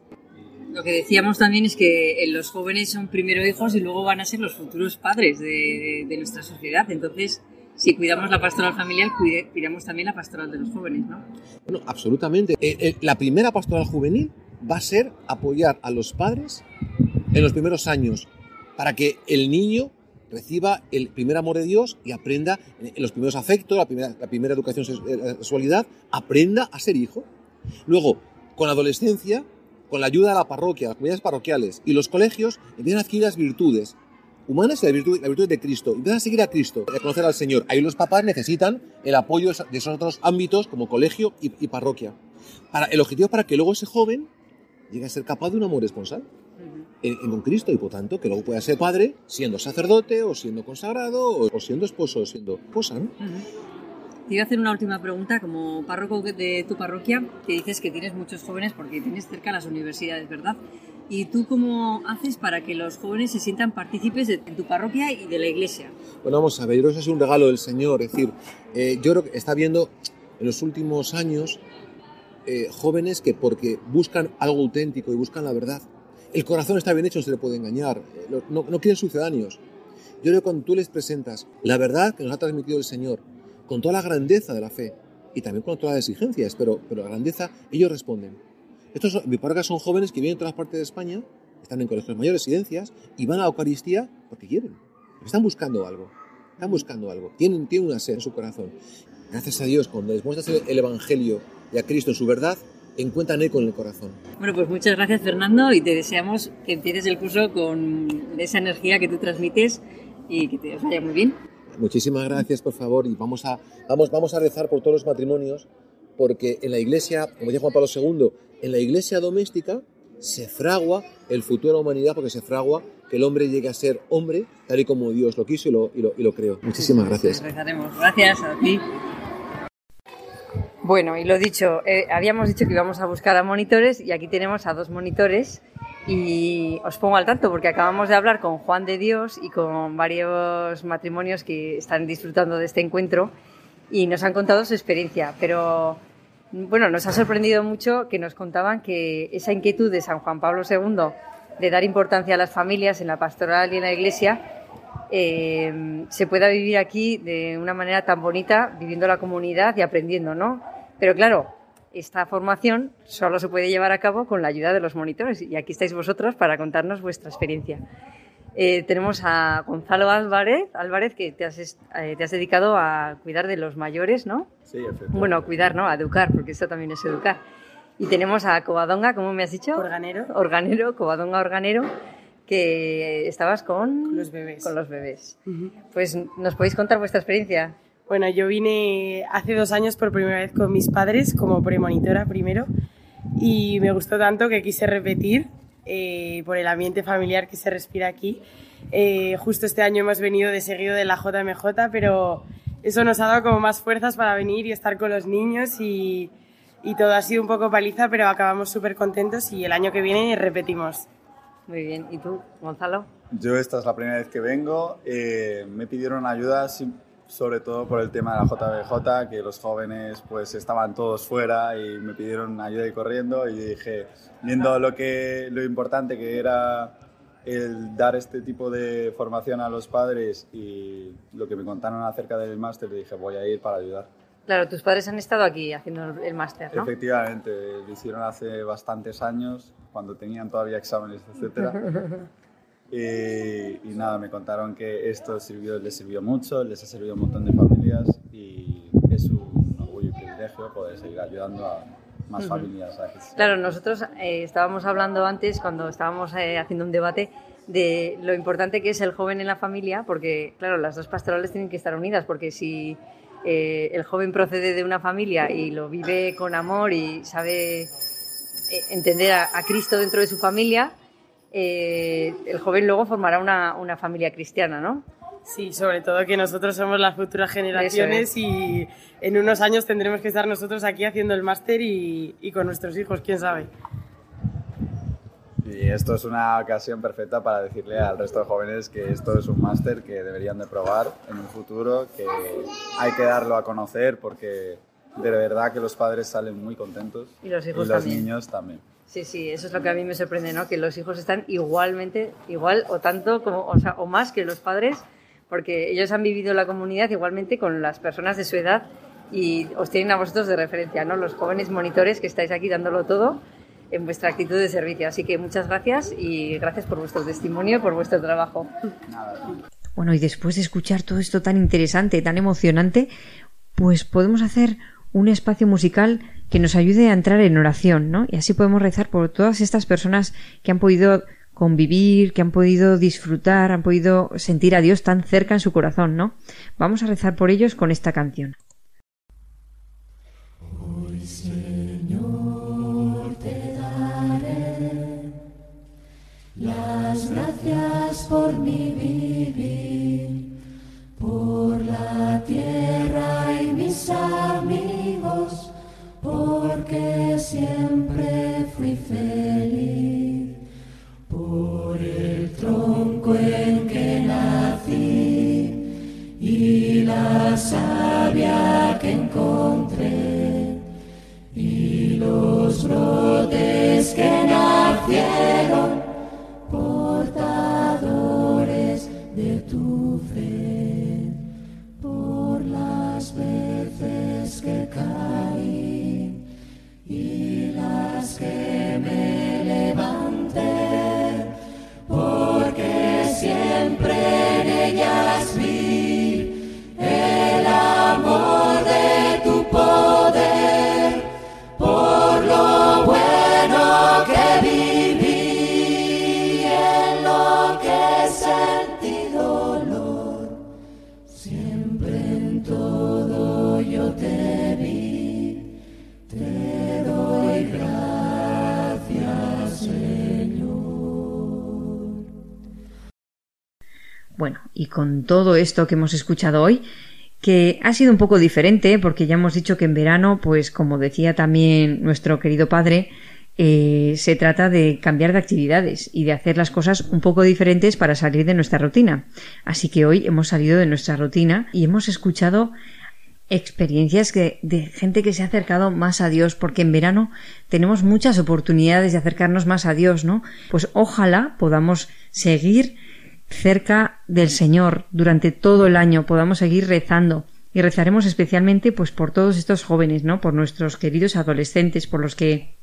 Lo que decíamos también es que eh, los jóvenes son primero hijos y luego van a ser los futuros padres de, de- de nuestra sociedad. Entonces, si cuidamos la pastoral familiar, cuide- cuidamos también la pastoral de los jóvenes, ¿no? Bueno, absolutamente. Eh, eh, la primera pastoral juvenil va a ser apoyar a los padres en los primeros años para que el niño reciba el primer amor de Dios y aprenda en en los primeros afectos, la primera, la primera educación eh, sexualidad, aprenda a ser hijo. Luego, con la adolescencia, con la ayuda de la parroquia, las comunidades parroquiales y los colegios, empiezan a adquirir las virtudes humanas y las virtudes, las virtudes de Cristo. Empiezan a seguir a Cristo, a conocer al Señor. Ahí los papás necesitan el apoyo de esos- otros ámbitos como colegio y, y parroquia. Para, el objetivo es para que luego ese joven llegue a ser capaz de un amor esponsal en, en con Cristo y por tanto que luego pueda ser padre siendo sacerdote o siendo consagrado o, o siendo esposo o siendo esposa. ¿no? Te iba a hacer una última pregunta. Como párroco de tu parroquia, que dices que tienes muchos jóvenes porque tienes cerca las universidades, ¿verdad? ¿Y tú cómo haces para que los jóvenes se sientan partícipes de tu parroquia y de la iglesia? Bueno, vamos a ver, yo creo que eso es un regalo del Señor. Es decir, eh, yo creo que está viendo en los últimos años eh, jóvenes que porque buscan algo auténtico y buscan la verdad, el corazón está bien hecho, no se le puede engañar, eh, no, no quieren sucedáneos. Yo creo que cuando tú les presentas la verdad que nos ha transmitido el Señor, con toda la grandeza de la fe y también con todas las exigencias, pero, pero la grandeza, ellos responden. Estos, son- son jóvenes que vienen de todas partes de España, están en colegios mayores, residencias, y van a la Eucaristía porque quieren. Están buscando algo. Están buscando algo. Tienen, tienen una sed en su corazón. Gracias a Dios, cuando les muestras el Evangelio y a Cristo en su verdad, encuentran eco en el corazón. Bueno, pues muchas gracias Fernando y te deseamos que empieces el curso con esa energía que tú transmites y que te vaya muy bien. Muchísimas gracias, por favor, y vamos a, vamos, vamos a rezar por todos los matrimonios, porque en la iglesia, como decía Juan Pablo II, en la iglesia doméstica se fragua el futuro de la humanidad, porque se fragua que el hombre llegue a ser hombre, tal y como Dios lo quiso y lo, y lo, y lo creó. Muchísimas gracias. Rezaremos. Gracias a ti. Bueno, y lo dicho, eh, habíamos dicho que íbamos a buscar a monitores y aquí tenemos a dos monitores y os pongo al tanto porque acabamos de hablar con Juan de Dios y con varios matrimonios que están disfrutando de este encuentro y nos han contado su experiencia, pero bueno, nos ha sorprendido mucho que nos contaban que esa inquietud de San Juan Pablo II de dar importancia a las familias en la pastoral y en la iglesia eh, se pueda vivir aquí de una manera tan bonita, viviendo la comunidad y aprendiendo, ¿no? Pero claro, esta formación solo se puede llevar a cabo con la ayuda de los monitores y aquí estáis vosotros para contarnos vuestra experiencia. Eh, tenemos a Gonzalo Álvarez, Álvarez que te has, eh, te has dedicado a cuidar de los mayores, ¿no? Sí, efectivamente. Bueno, a cuidar, ¿no? A educar, porque esto también es educar. Y tenemos a Covadonga, ¿cómo me has dicho? Organero. Organero, Covadonga Organero, que estabas con... los bebés. Con los bebés. Pues, ¿nos podéis contar vuestra experiencia? Bueno, yo vine hace dos años por primera vez con mis padres como premonitora primero y me gustó tanto que quise repetir eh, por el ambiente familiar que se respira aquí. Eh, justo este año hemos venido de seguido de la JMJ, pero eso nos ha dado como más fuerzas para venir y estar con los niños y, y todo ha sido un poco paliza, pero acabamos súper contentos y el año que viene repetimos. Muy bien. ¿Y tú, Gonzalo? Yo esta es la primera vez que vengo. eh, me pidieron ayuda sobre todo por el tema de la JBJ, que los jóvenes pues estaban todos fuera y me pidieron ayuda y corriendo y dije, viendo lo, que, lo importante que era el dar este tipo de formación a los padres y lo que me contaron acerca del máster, dije, voy a ir para ayudar. Claro, tus padres han estado aquí haciendo el máster, ¿no? Efectivamente, lo hicieron hace bastantes años, cuando tenían todavía exámenes, etcétera. y, y nada, me contaron que esto sirvió, les sirvió mucho, les ha servido a un montón de familias y es un orgullo y privilegio poder seguir ayudando a más familias. que se- Claro, nosotros eh, estábamos hablando antes, cuando estábamos eh, haciendo un debate, de lo importante que es el joven en la familia, porque, claro, las dos pastorales tienen que estar unidas, porque si eh, el joven procede de una familia y lo vive con amor y sabe eh, entender a, a Cristo dentro de su familia, eh, el joven luego formará una, una familia cristiana, ¿no? Sí, sobre todo que nosotros somos las futuras generaciones es. y en unos años tendremos que estar nosotros aquí haciendo el máster y, y con nuestros hijos, quién sabe. Y esto es una ocasión perfecta para decirle al resto de jóvenes que esto es un máster que deberían de probar en un futuro, que hay que darlo a conocer porque de verdad que los padres salen muy contentos Y los hijos los también. niños también. Sí, sí, eso es lo que a mí me sorprende, ¿no? Que los hijos están igualmente, igual o tanto como, o, sea, o más que los padres, porque ellos han vivido la comunidad igualmente con las personas de su edad y os tienen a vosotros de referencia, ¿no? Los jóvenes monitores que estáis aquí dándolo todo en vuestra actitud de servicio. Así que muchas gracias y gracias por vuestro testimonio y por vuestro trabajo. Bueno, y después de escuchar todo esto tan interesante, tan emocionante, pues podemos hacer un espacio musical que nos ayude a entrar en oración, ¿no? Y así podemos rezar por todas estas personas que han podido convivir, que han podido disfrutar, han podido sentir a Dios tan cerca en su corazón, ¿no? Vamos a rezar por ellos con esta canción. Las gracias por mi vivir, por la tierra y mis amigos, porque siempre fui feliz, Bueno, y con todo esto que hemos escuchado hoy, que ha sido un poco diferente, porque ya hemos dicho que en verano, pues como decía también nuestro querido padre, eh, se trata de cambiar de actividades y de hacer las cosas un poco diferentes para salir de nuestra rutina. Así que hoy hemos salido de nuestra rutina y hemos escuchado experiencias que, de gente que se ha acercado más a Dios, porque en verano tenemos muchas oportunidades de acercarnos más a Dios, ¿no? Pues ojalá podamos seguir cerca del Señor durante todo el año, podamos seguir rezando y rezaremos especialmente pues por todos estos jóvenes, ¿no? Por nuestros queridos adolescentes, por los que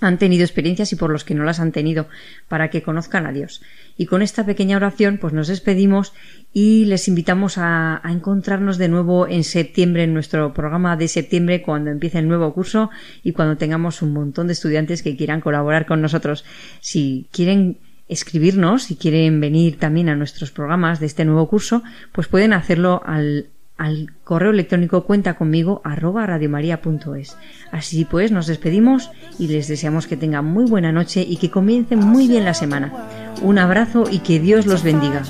han tenido experiencias y por los que no las han tenido, para que conozcan a Dios. Y con esta pequeña oración, pues nos despedimos y les invitamos a, a encontrarnos de nuevo en septiembre, en nuestro programa de septiembre, cuando empiece el nuevo curso y cuando tengamos un montón de estudiantes que quieran colaborar con nosotros. Si quieren escribirnos, si quieren venir también a nuestros programas de este nuevo curso, pues pueden hacerlo al, al correo electrónico cuenta conmigo arroba. Así pues, nos despedimos y les deseamos que tengan muy buena noche y que comiencen muy bien la semana. Un abrazo y que Dios los bendiga.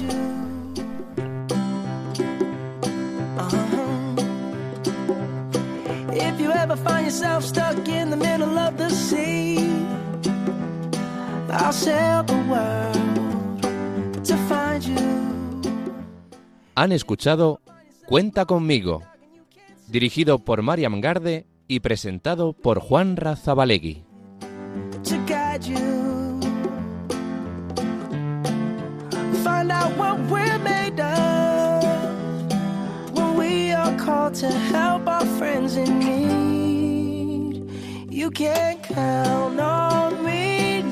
I'll sail the world to find you. Han escuchado Cuenta conmigo, dirigido por Mariam Garde y presentado por Juan Razabalegui. to guide you. find out what we're made of. When we are called to help our friends in need, you can count on me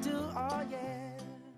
do.